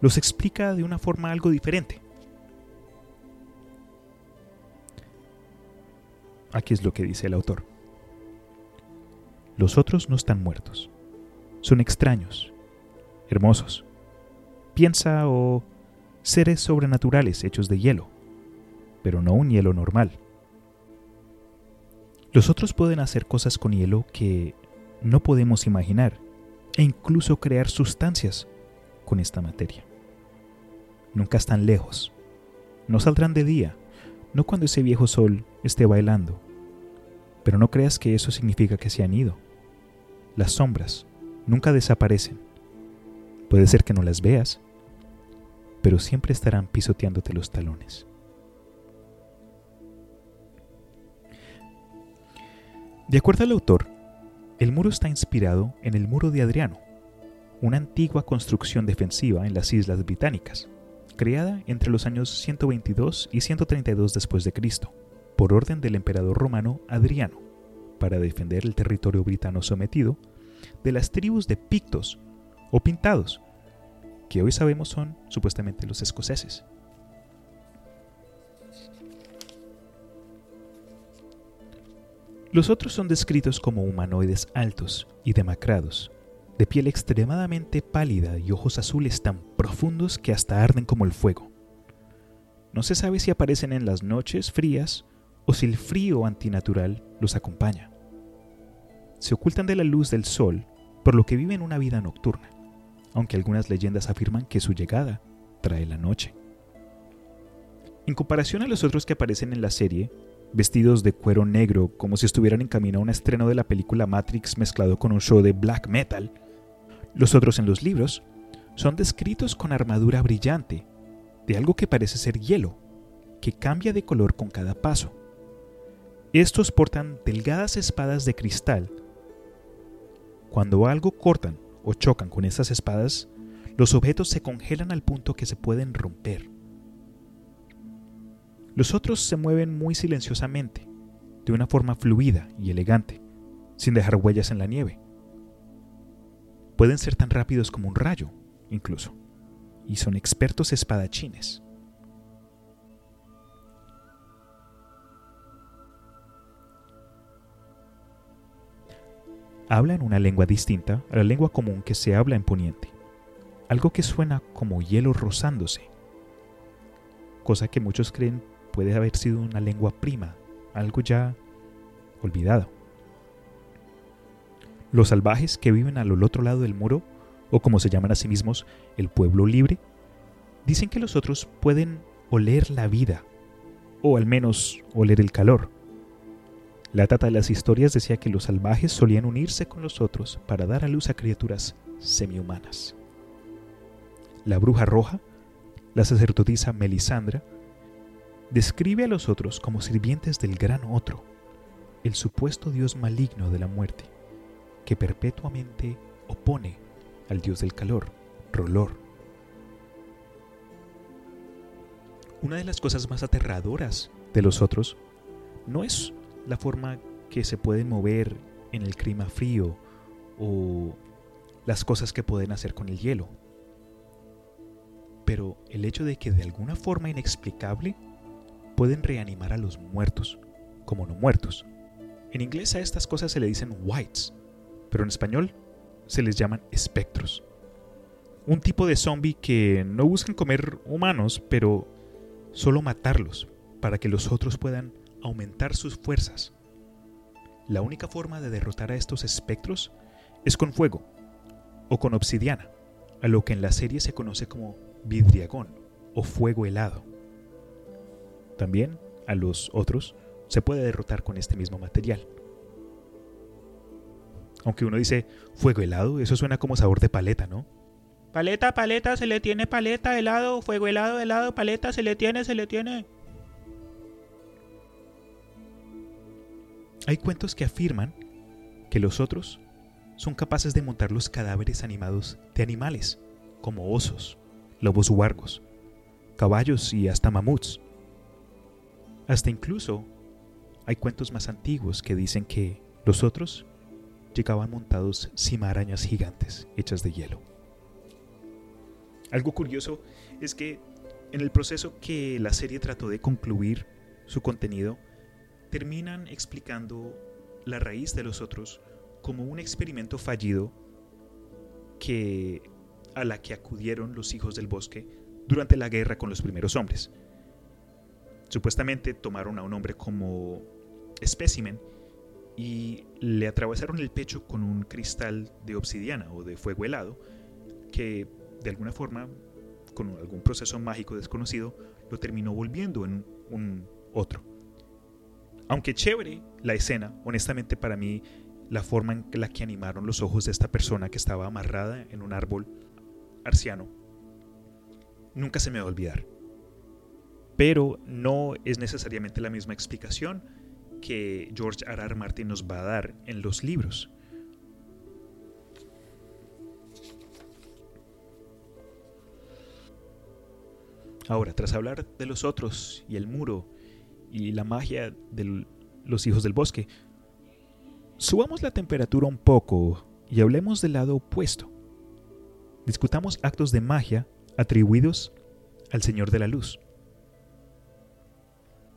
los explica de una forma algo diferente. Aquí es lo que dice el autor. Los otros no están muertos. Son extraños, hermosos. Piensa o seres sobrenaturales hechos de hielo, pero no un hielo normal. Los otros pueden hacer cosas con hielo que no podemos imaginar e incluso crear sustancias con esta materia. Nunca están lejos. No saldrán de día, no cuando ese viejo sol esté bailando. Pero no creas que eso significa que se han ido. Las sombras nunca desaparecen. Puede ser que no las veas, pero siempre estarán pisoteándote los talones. De acuerdo al autor, el muro está inspirado en el Muro de Adriano, una antigua construcción defensiva en las Islas Británicas, creada entre los años 122 y 132 después de Cristo, por orden del emperador romano Adriano, para defender el territorio britano sometido de las tribus de pictos o pintados, que hoy sabemos son supuestamente los escoceses. Los otros son descritos como humanoides altos y demacrados, de piel extremadamente pálida y ojos azules tan profundos que hasta arden como el fuego. No se sabe si aparecen en las noches frías o si el frío antinatural los acompaña. Se ocultan de la luz del sol, por lo que viven una vida nocturna, aunque algunas leyendas afirman que su llegada trae la noche. En comparación a los otros que aparecen en la serie, vestidos de cuero negro como si estuvieran en camino a un estreno de la película Matrix mezclado con un show de black metal, los otros en los libros son descritos con armadura brillante, de algo que parece ser hielo, que cambia de color con cada paso. Estos portan delgadas espadas de cristal. Cuando algo cortan o chocan con esas espadas, los objetos se congelan al punto que se pueden romper. Los otros se mueven muy silenciosamente, de una forma fluida y elegante, sin dejar huellas en la nieve. Pueden ser tan rápidos como un rayo, incluso, y son expertos espadachines. Hablan una lengua distinta a la lengua común que se habla en Poniente, algo que suena como hielo rozándose, cosa que muchos creen puede haber sido una lengua prima, algo ya olvidado. Los salvajes que viven al otro lado del muro, o como se llaman a sí mismos, el pueblo libre, dicen que los otros pueden oler la vida, o al menos oler el calor. La tata de las historias decía que los salvajes solían unirse con los otros para dar a luz a criaturas semihumanas. La bruja roja, la sacerdotisa Melisandra, describe a los otros como sirvientes del gran otro, el supuesto dios maligno de la muerte que perpetuamente opone al dios del calor, Rolor. Una de las cosas más aterradoras de los otros no es la forma que se pueden mover en el clima frío o las cosas que pueden hacer con el hielo, pero el hecho de que de alguna forma inexplicable pueden reanimar a los muertos como no muertos. En inglés a estas cosas se le dicen whites, pero en español se les llaman espectros. Un tipo de zombie que no buscan comer humanos, pero solo matarlos para que los otros puedan aumentar sus fuerzas. La única forma de derrotar a estos espectros es con fuego o con obsidiana, a lo que en la serie se conoce como vidriagón o fuego helado. También a los otros se puede derrotar con este mismo material. Aunque uno dice fuego helado, eso suena como sabor de paleta, ¿no? Paleta, paleta, se le tiene paleta, helado, fuego helado, helado, paleta, se le tiene, se le tiene. Hay cuentos que afirman que los otros son capaces de montar los cadáveres animados de animales, como osos, lobos huargos, caballos y hasta mamuts. Hasta incluso hay cuentos más antiguos que dicen que los otros llegaban montados cimarañas gigantes hechas de hielo. Algo curioso es que en el proceso que la serie trató de concluir su contenido, terminan explicando la raíz de los otros como un experimento fallido que a la que acudieron los hijos del bosque durante la guerra con los primeros hombres. Supuestamente tomaron a un hombre como espécimen y le atravesaron el pecho con un cristal de obsidiana o de fuego helado que de alguna forma, con algún proceso mágico desconocido, lo terminó volviendo en un otro. Aunque chévere la escena, honestamente para mí la forma en la que animaron los ojos de esta persona que estaba amarrada en un árbol arciano, nunca se me va a olvidar. Pero no es necesariamente la misma explicación que George R. R. Martin nos va a dar en los libros. Ahora, tras hablar de los otros y el muro y la magia de los hijos del bosque, subamos la temperatura un poco y hablemos del lado opuesto, discutamos actos de magia atribuidos al Señor de la Luz.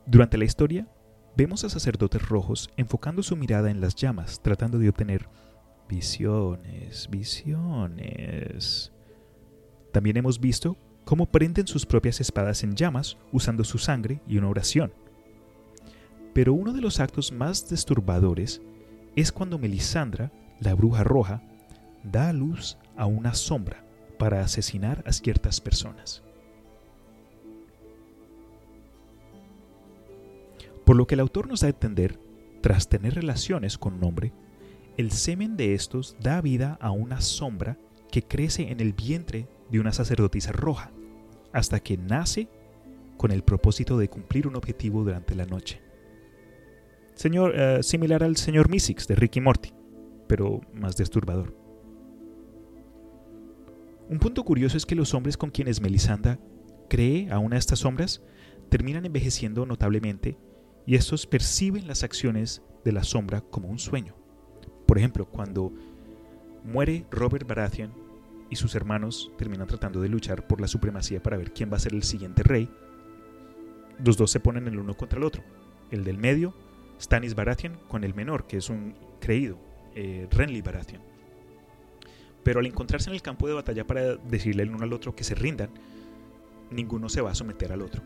Durante la historia, vemos a sacerdotes rojos enfocando su mirada en las llamas, tratando de obtener visiones, visiones. También hemos visto cómo prenden sus propias espadas en llamas usando su sangre y una oración. Pero uno de los actos más disturbadores es cuando Melisandra, la bruja roja, da a luz a una sombra para asesinar a ciertas personas. Por lo que el autor nos da a entender, tras tener relaciones con un hombre, el semen de estos da vida a una sombra que crece en el vientre de una sacerdotisa roja, hasta que nace con el propósito de cumplir un objetivo durante la noche. Señor, eh, similar al señor Mystics de Ricky Morty, pero más disturbador. Un punto curioso es que los hombres con quienes Melisanda cree a una de estas sombras terminan envejeciendo notablemente y estos perciben las acciones de la sombra como un sueño. Por ejemplo, cuando muere Robert Baratheon y sus hermanos terminan tratando de luchar por la supremacía para ver quién va a ser el siguiente rey, los dos se ponen el uno contra el otro. El del medio, Stannis Baratheon, con el menor, que es un creído, eh, Renly Baratheon. Pero al encontrarse en el campo de batalla para decirle el uno al otro que se rindan, ninguno se va a someter al otro.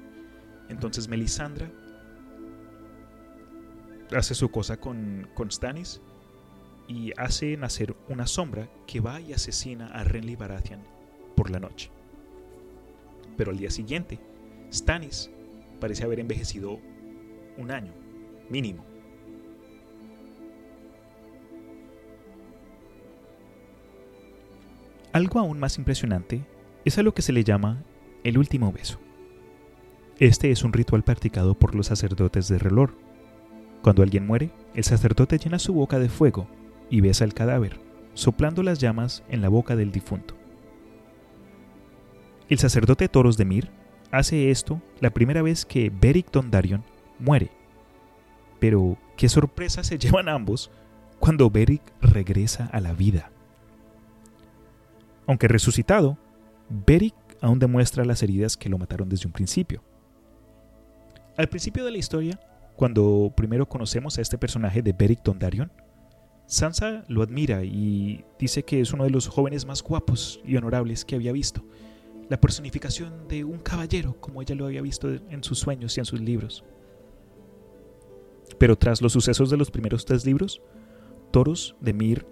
Entonces Melisandra hace su cosa con, con Stannis y hace nacer una sombra que va y asesina a Renly Baratheon por la noche. Pero al día siguiente, Stannis parece haber envejecido un año, mínimo. Algo aún más impresionante es a lo que se le llama el último beso. Este es un ritual practicado por los sacerdotes de Relor, cuando alguien muere, el sacerdote llena su boca de fuego y besa el cadáver, soplando las llamas en la boca del difunto. El sacerdote Toros de Mir hace esto la primera vez que Beric Dondarrion muere. Pero qué sorpresa se [laughs] llevan ambos cuando Beric regresa a la vida. Aunque resucitado, Beric aún demuestra las heridas que lo mataron desde un principio. Al principio de la historia, cuando primero conocemos a este personaje de Beric Dondarrion, Sansa lo admira y dice que es uno de los jóvenes más guapos y honorables que había visto, la personificación de un caballero como ella lo había visto en sus sueños y en sus libros. Pero tras los sucesos de los primeros tres libros, Toros de Mir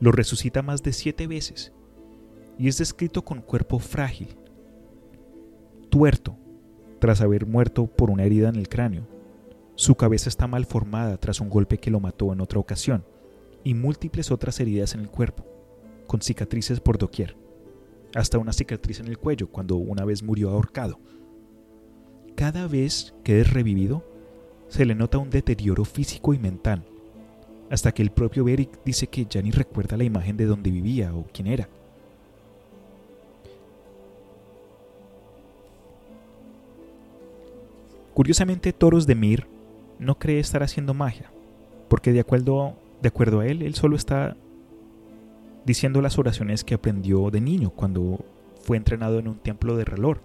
lo resucita más de siete veces y es descrito con cuerpo frágil, tuerto, tras haber muerto por una herida en el cráneo su cabeza está mal formada tras un golpe que lo mató en otra ocasión, y múltiples otras heridas en el cuerpo, con cicatrices por doquier, hasta una cicatriz en el cuello cuando una vez murió ahorcado. Cada vez que es revivido, se le nota un deterioro físico y mental, hasta que el propio Beric dice que ya ni recuerda la imagen de donde vivía o quién era. Curiosamente, Toros de Mir no cree estar haciendo magia, porque de acuerdo, de acuerdo a él, él solo está diciendo las oraciones que aprendió de niño cuando fue entrenado en un templo de reloj,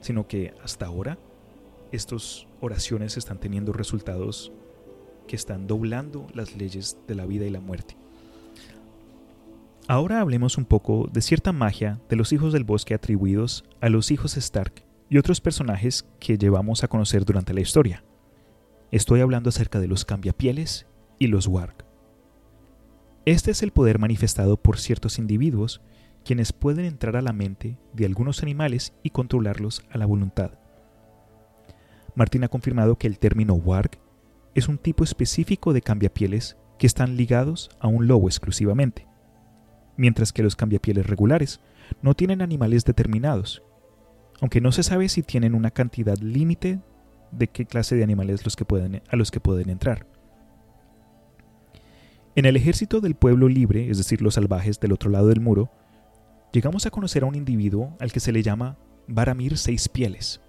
sino que hasta ahora estas oraciones están teniendo resultados que están doblando las leyes de la vida y la muerte. Ahora hablemos un poco de cierta magia de los hijos del bosque atribuidos a los hijos Stark y otros personajes que llevamos a conocer durante la historia. Estoy hablando acerca de los cambiapieles y los warg. Este es el poder manifestado por ciertos individuos quienes pueden entrar a la mente de algunos animales y controlarlos a la voluntad. Martín ha confirmado que el término warg es un tipo específico de cambiapieles que están ligados a un lobo exclusivamente, mientras que los cambiapieles regulares no tienen animales determinados, aunque no se sabe si tienen una cantidad límite de qué clase de animales los que pueden, a los que pueden entrar. En el ejército del pueblo libre, es decir, los salvajes del otro lado del muro, llegamos a conocer a un individuo al que se le llama Baramir Seis Pieles,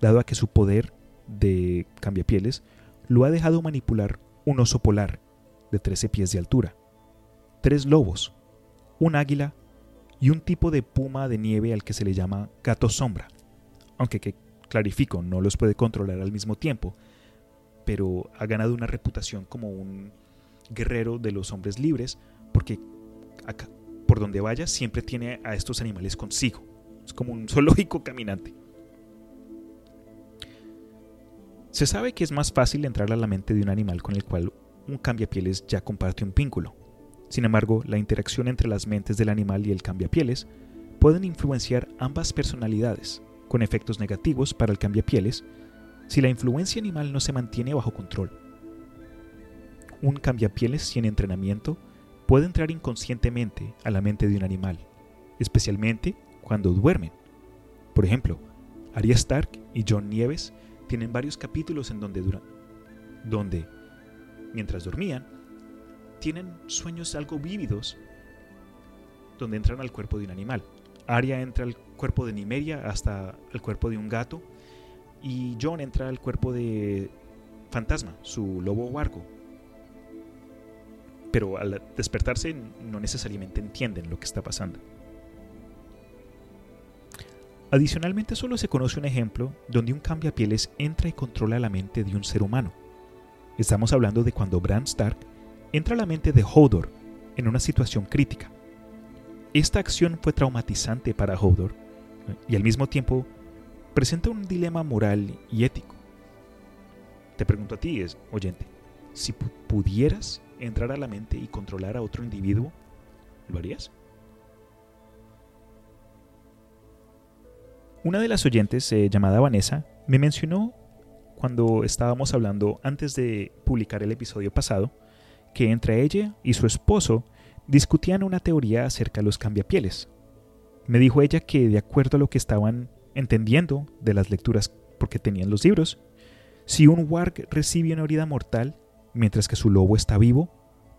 dado a que su poder de cambiapieles lo ha dejado manipular un oso polar de 13 pies de altura, tres lobos, un águila y un tipo de puma de nieve al que se le llama gato sombra, aunque que clarifico, no los puede controlar al mismo tiempo, pero ha ganado una reputación como un guerrero de los hombres libres, porque por donde vaya siempre tiene a estos animales consigo. Es como un [laughs] zoológico caminante. Se sabe que es más fácil entrar a la mente de un animal con el cual un cambiapieles ya comparte un vínculo. Sin embargo, la interacción entre las mentes del animal y el cambiapieles pueden influenciar ambas personalidades, con efectos negativos para el cambiapieles si la influencia animal no se mantiene bajo control. Un cambiapieles sin entrenamiento puede entrar inconscientemente a la mente de un animal, especialmente cuando duermen. Por ejemplo, Arya Stark y John Nieves tienen varios capítulos en donde, donde mientras dormían, tienen sueños algo vívidos donde entran al cuerpo de un animal. Arya entra al cuerpo de Nimeria hasta el cuerpo de un gato y John entra al cuerpo de Fantasma, su lobo huargo. Pero al despertarse no necesariamente entienden lo que está pasando. Adicionalmente solo se conoce un ejemplo donde un cambiapieles entra y controla la mente de un ser humano. Estamos hablando de cuando Bran Stark entra a la mente de Hodor en una situación crítica. Esta acción fue traumatizante para Hodor y al mismo tiempo presenta un dilema moral y ético. Te pregunto a ti, oyente, si pudieras entrar a la mente y controlar a otro individuo, ¿lo harías? Una de las oyentes, eh, llamada Vanessa, me mencionó cuando estábamos hablando antes de publicar el episodio pasado que entre ella y su esposo discutían una teoría acerca de los cambiapieles. Me dijo ella que de acuerdo a lo que estaban entendiendo de las lecturas porque tenían los libros, si un warg recibe una herida mortal mientras que su lobo está vivo,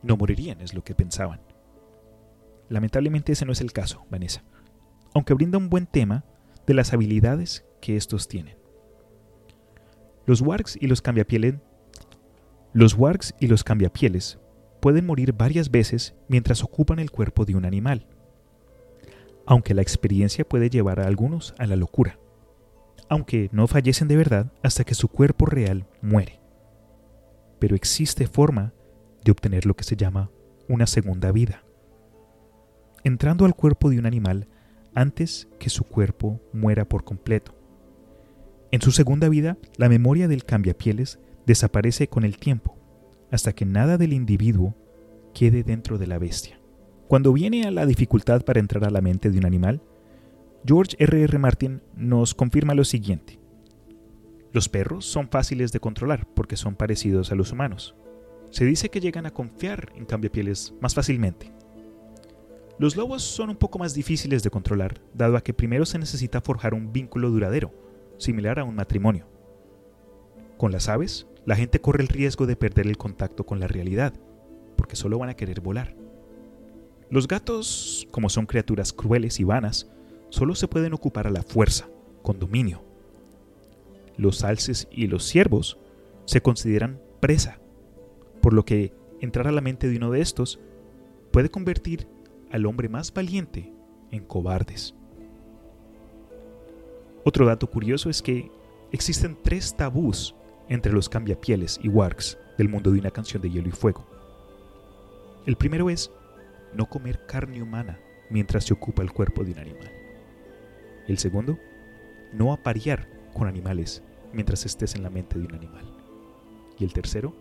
no morirían, es lo que pensaban. Lamentablemente ese no es el caso, Vanessa, aunque brinda un buen tema de las habilidades que estos tienen. Los wargs y los cambiapieles los wargs y los cambiapieles pueden morir varias veces mientras ocupan el cuerpo de un animal, aunque la experiencia puede llevar a algunos a la locura, aunque no fallecen de verdad hasta que su cuerpo real muere. Pero existe forma de obtener lo que se llama una segunda vida, entrando al cuerpo de un animal antes que su cuerpo muera por completo. En su segunda vida, la memoria del cambiapieles desaparece con el tiempo hasta que nada del individuo quede dentro de la bestia. Cuando viene a la dificultad para entrar a la mente de un animal, George R. R. Martin nos confirma lo siguiente. Los perros son fáciles de controlar porque son parecidos a los humanos. Se dice que llegan a confiar en cambiapieles más fácilmente. Los lobos son un poco más difíciles de controlar, dado a que primero se necesita forjar un vínculo duradero, similar a un matrimonio. Con las aves, la gente corre el riesgo de perder el contacto con la realidad, porque solo van a querer volar. Los gatos, como son criaturas crueles y vanas, solo se pueden ocupar a la fuerza, con dominio. Los alces y los ciervos se consideran presa, por lo que entrar a la mente de uno de estos puede convertir al hombre más valiente en cobardes. Otro dato curioso es que existen tres tabús entre los cambiapieles y wargs del mundo de una canción de hielo y fuego. El primero es no comer carne humana mientras se ocupa el cuerpo de un animal. El segundo, no aparear con animales mientras estés en la mente de un animal. Y el tercero,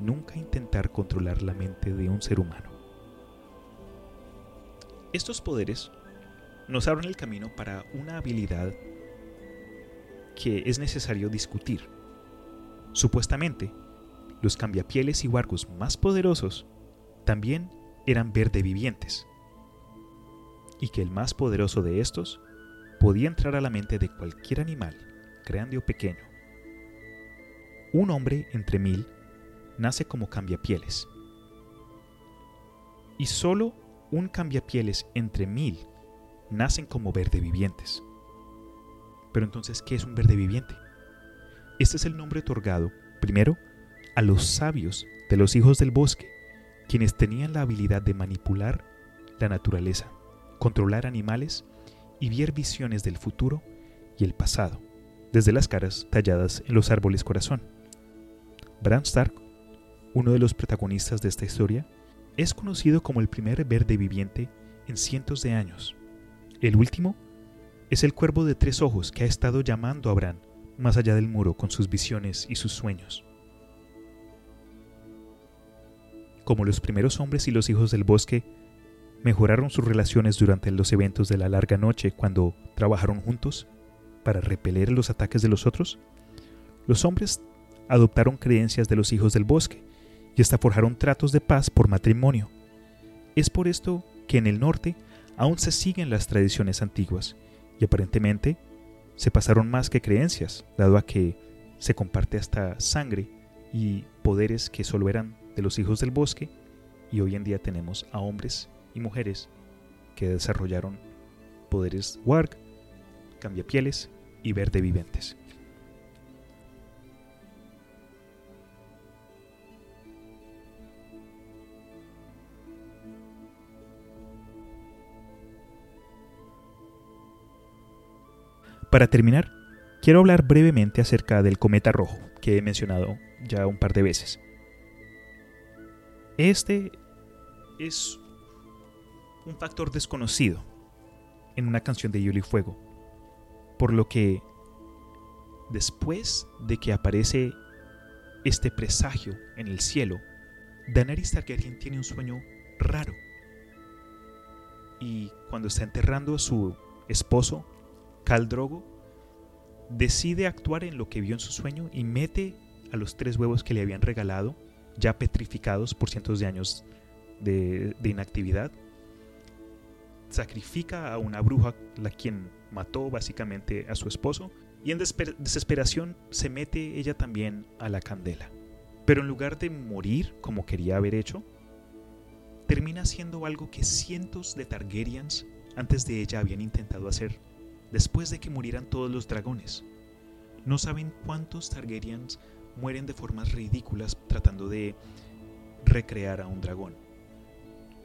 nunca intentar controlar la mente de un ser humano. Estos poderes nos abren el camino para una habilidad que es necesario discutir Supuestamente, los cambiapieles y wargos más poderosos también eran verdevivientes, y que el más poderoso de estos podía entrar a la mente de cualquier animal, grande o pequeño. Un hombre entre mil nace como cambiapieles, y solo un cambiapieles entre mil nacen como verdevivientes. Pero entonces, ¿qué es un verdeviviente? Este es el nombre otorgado, primero, a los sabios de los hijos del bosque, quienes tenían la habilidad de manipular la naturaleza, controlar animales y ver visiones del futuro y el pasado, desde las caras talladas en los árboles corazón. Bran Stark, uno de los protagonistas de esta historia, es conocido como el primer verde viviente en cientos de años. El último es el cuervo de tres ojos que ha estado llamando a Bran más allá del muro con sus visiones y sus sueños. Como los primeros hombres y los hijos del bosque mejoraron sus relaciones durante los eventos de la larga noche cuando trabajaron juntos para repeler los ataques de los otros, los hombres adoptaron creencias de los hijos del bosque y hasta forjaron tratos de paz por matrimonio. Es por esto que en el norte aún se siguen las tradiciones antiguas y aparentemente se pasaron más que creencias, dado a que se comparte hasta sangre y poderes que solo eran de los hijos del bosque y hoy en día tenemos a hombres y mujeres que desarrollaron poderes warg, cambiapieles y verde viventes. Para terminar, quiero hablar brevemente acerca del cometa rojo que he mencionado ya un par de veces. Este es un factor desconocido en una canción de Hielo y Fuego, por lo que después de que aparece este presagio en el cielo, Daenerys Targaryen tiene un sueño raro. Y cuando está enterrando a su esposo, Khal Drogo decide actuar en lo que vio en su sueño y mete a los tres huevos que le habían regalado, ya petrificados por cientos de años de inactividad, sacrifica a una bruja, la quien mató básicamente a su esposo, y en desesperación se mete ella también a la candela. Pero en lugar de morir como quería haber hecho, termina haciendo algo que cientos de Targaryens antes de ella habían intentado hacer después de que murieran todos los dragones. No saben cuántos Targaryens mueren de formas ridículas tratando de recrear a un dragón.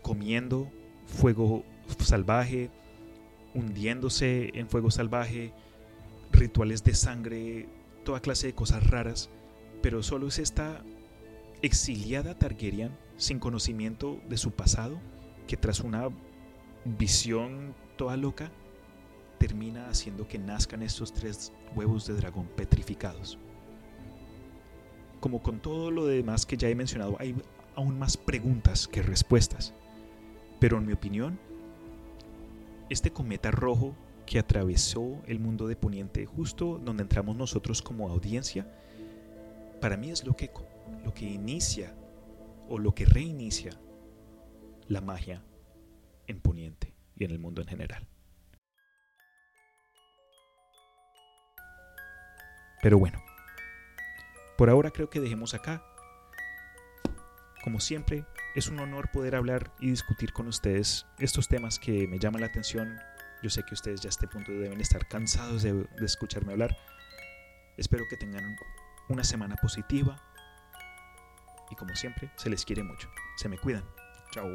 Comiendo fuego salvaje, hundiéndose en fuego salvaje, rituales de sangre, toda clase de cosas raras, pero solo es esta exiliada Targaryen sin conocimiento de su pasado que tras una visión toda loca termina haciendo que nazcan estos tres huevos de dragón petrificados. Como con todo lo demás que ya he mencionado, hay aún más preguntas que respuestas. Pero en mi opinión, este cometa rojo que atravesó el mundo de Poniente, justo donde entramos nosotros como audiencia, para mí es lo que, lo que inicia o lo que reinicia la magia en Poniente y en el mundo en general. Pero bueno, por ahora creo que dejemos acá. Como siempre, es un honor poder hablar y discutir con ustedes estos temas que me llaman la atención. Yo sé que ustedes ya a este punto deben estar cansados de, de escucharme hablar. Espero que tengan una semana positiva. Y como siempre, se les quiere mucho. Se me cuidan. Chao.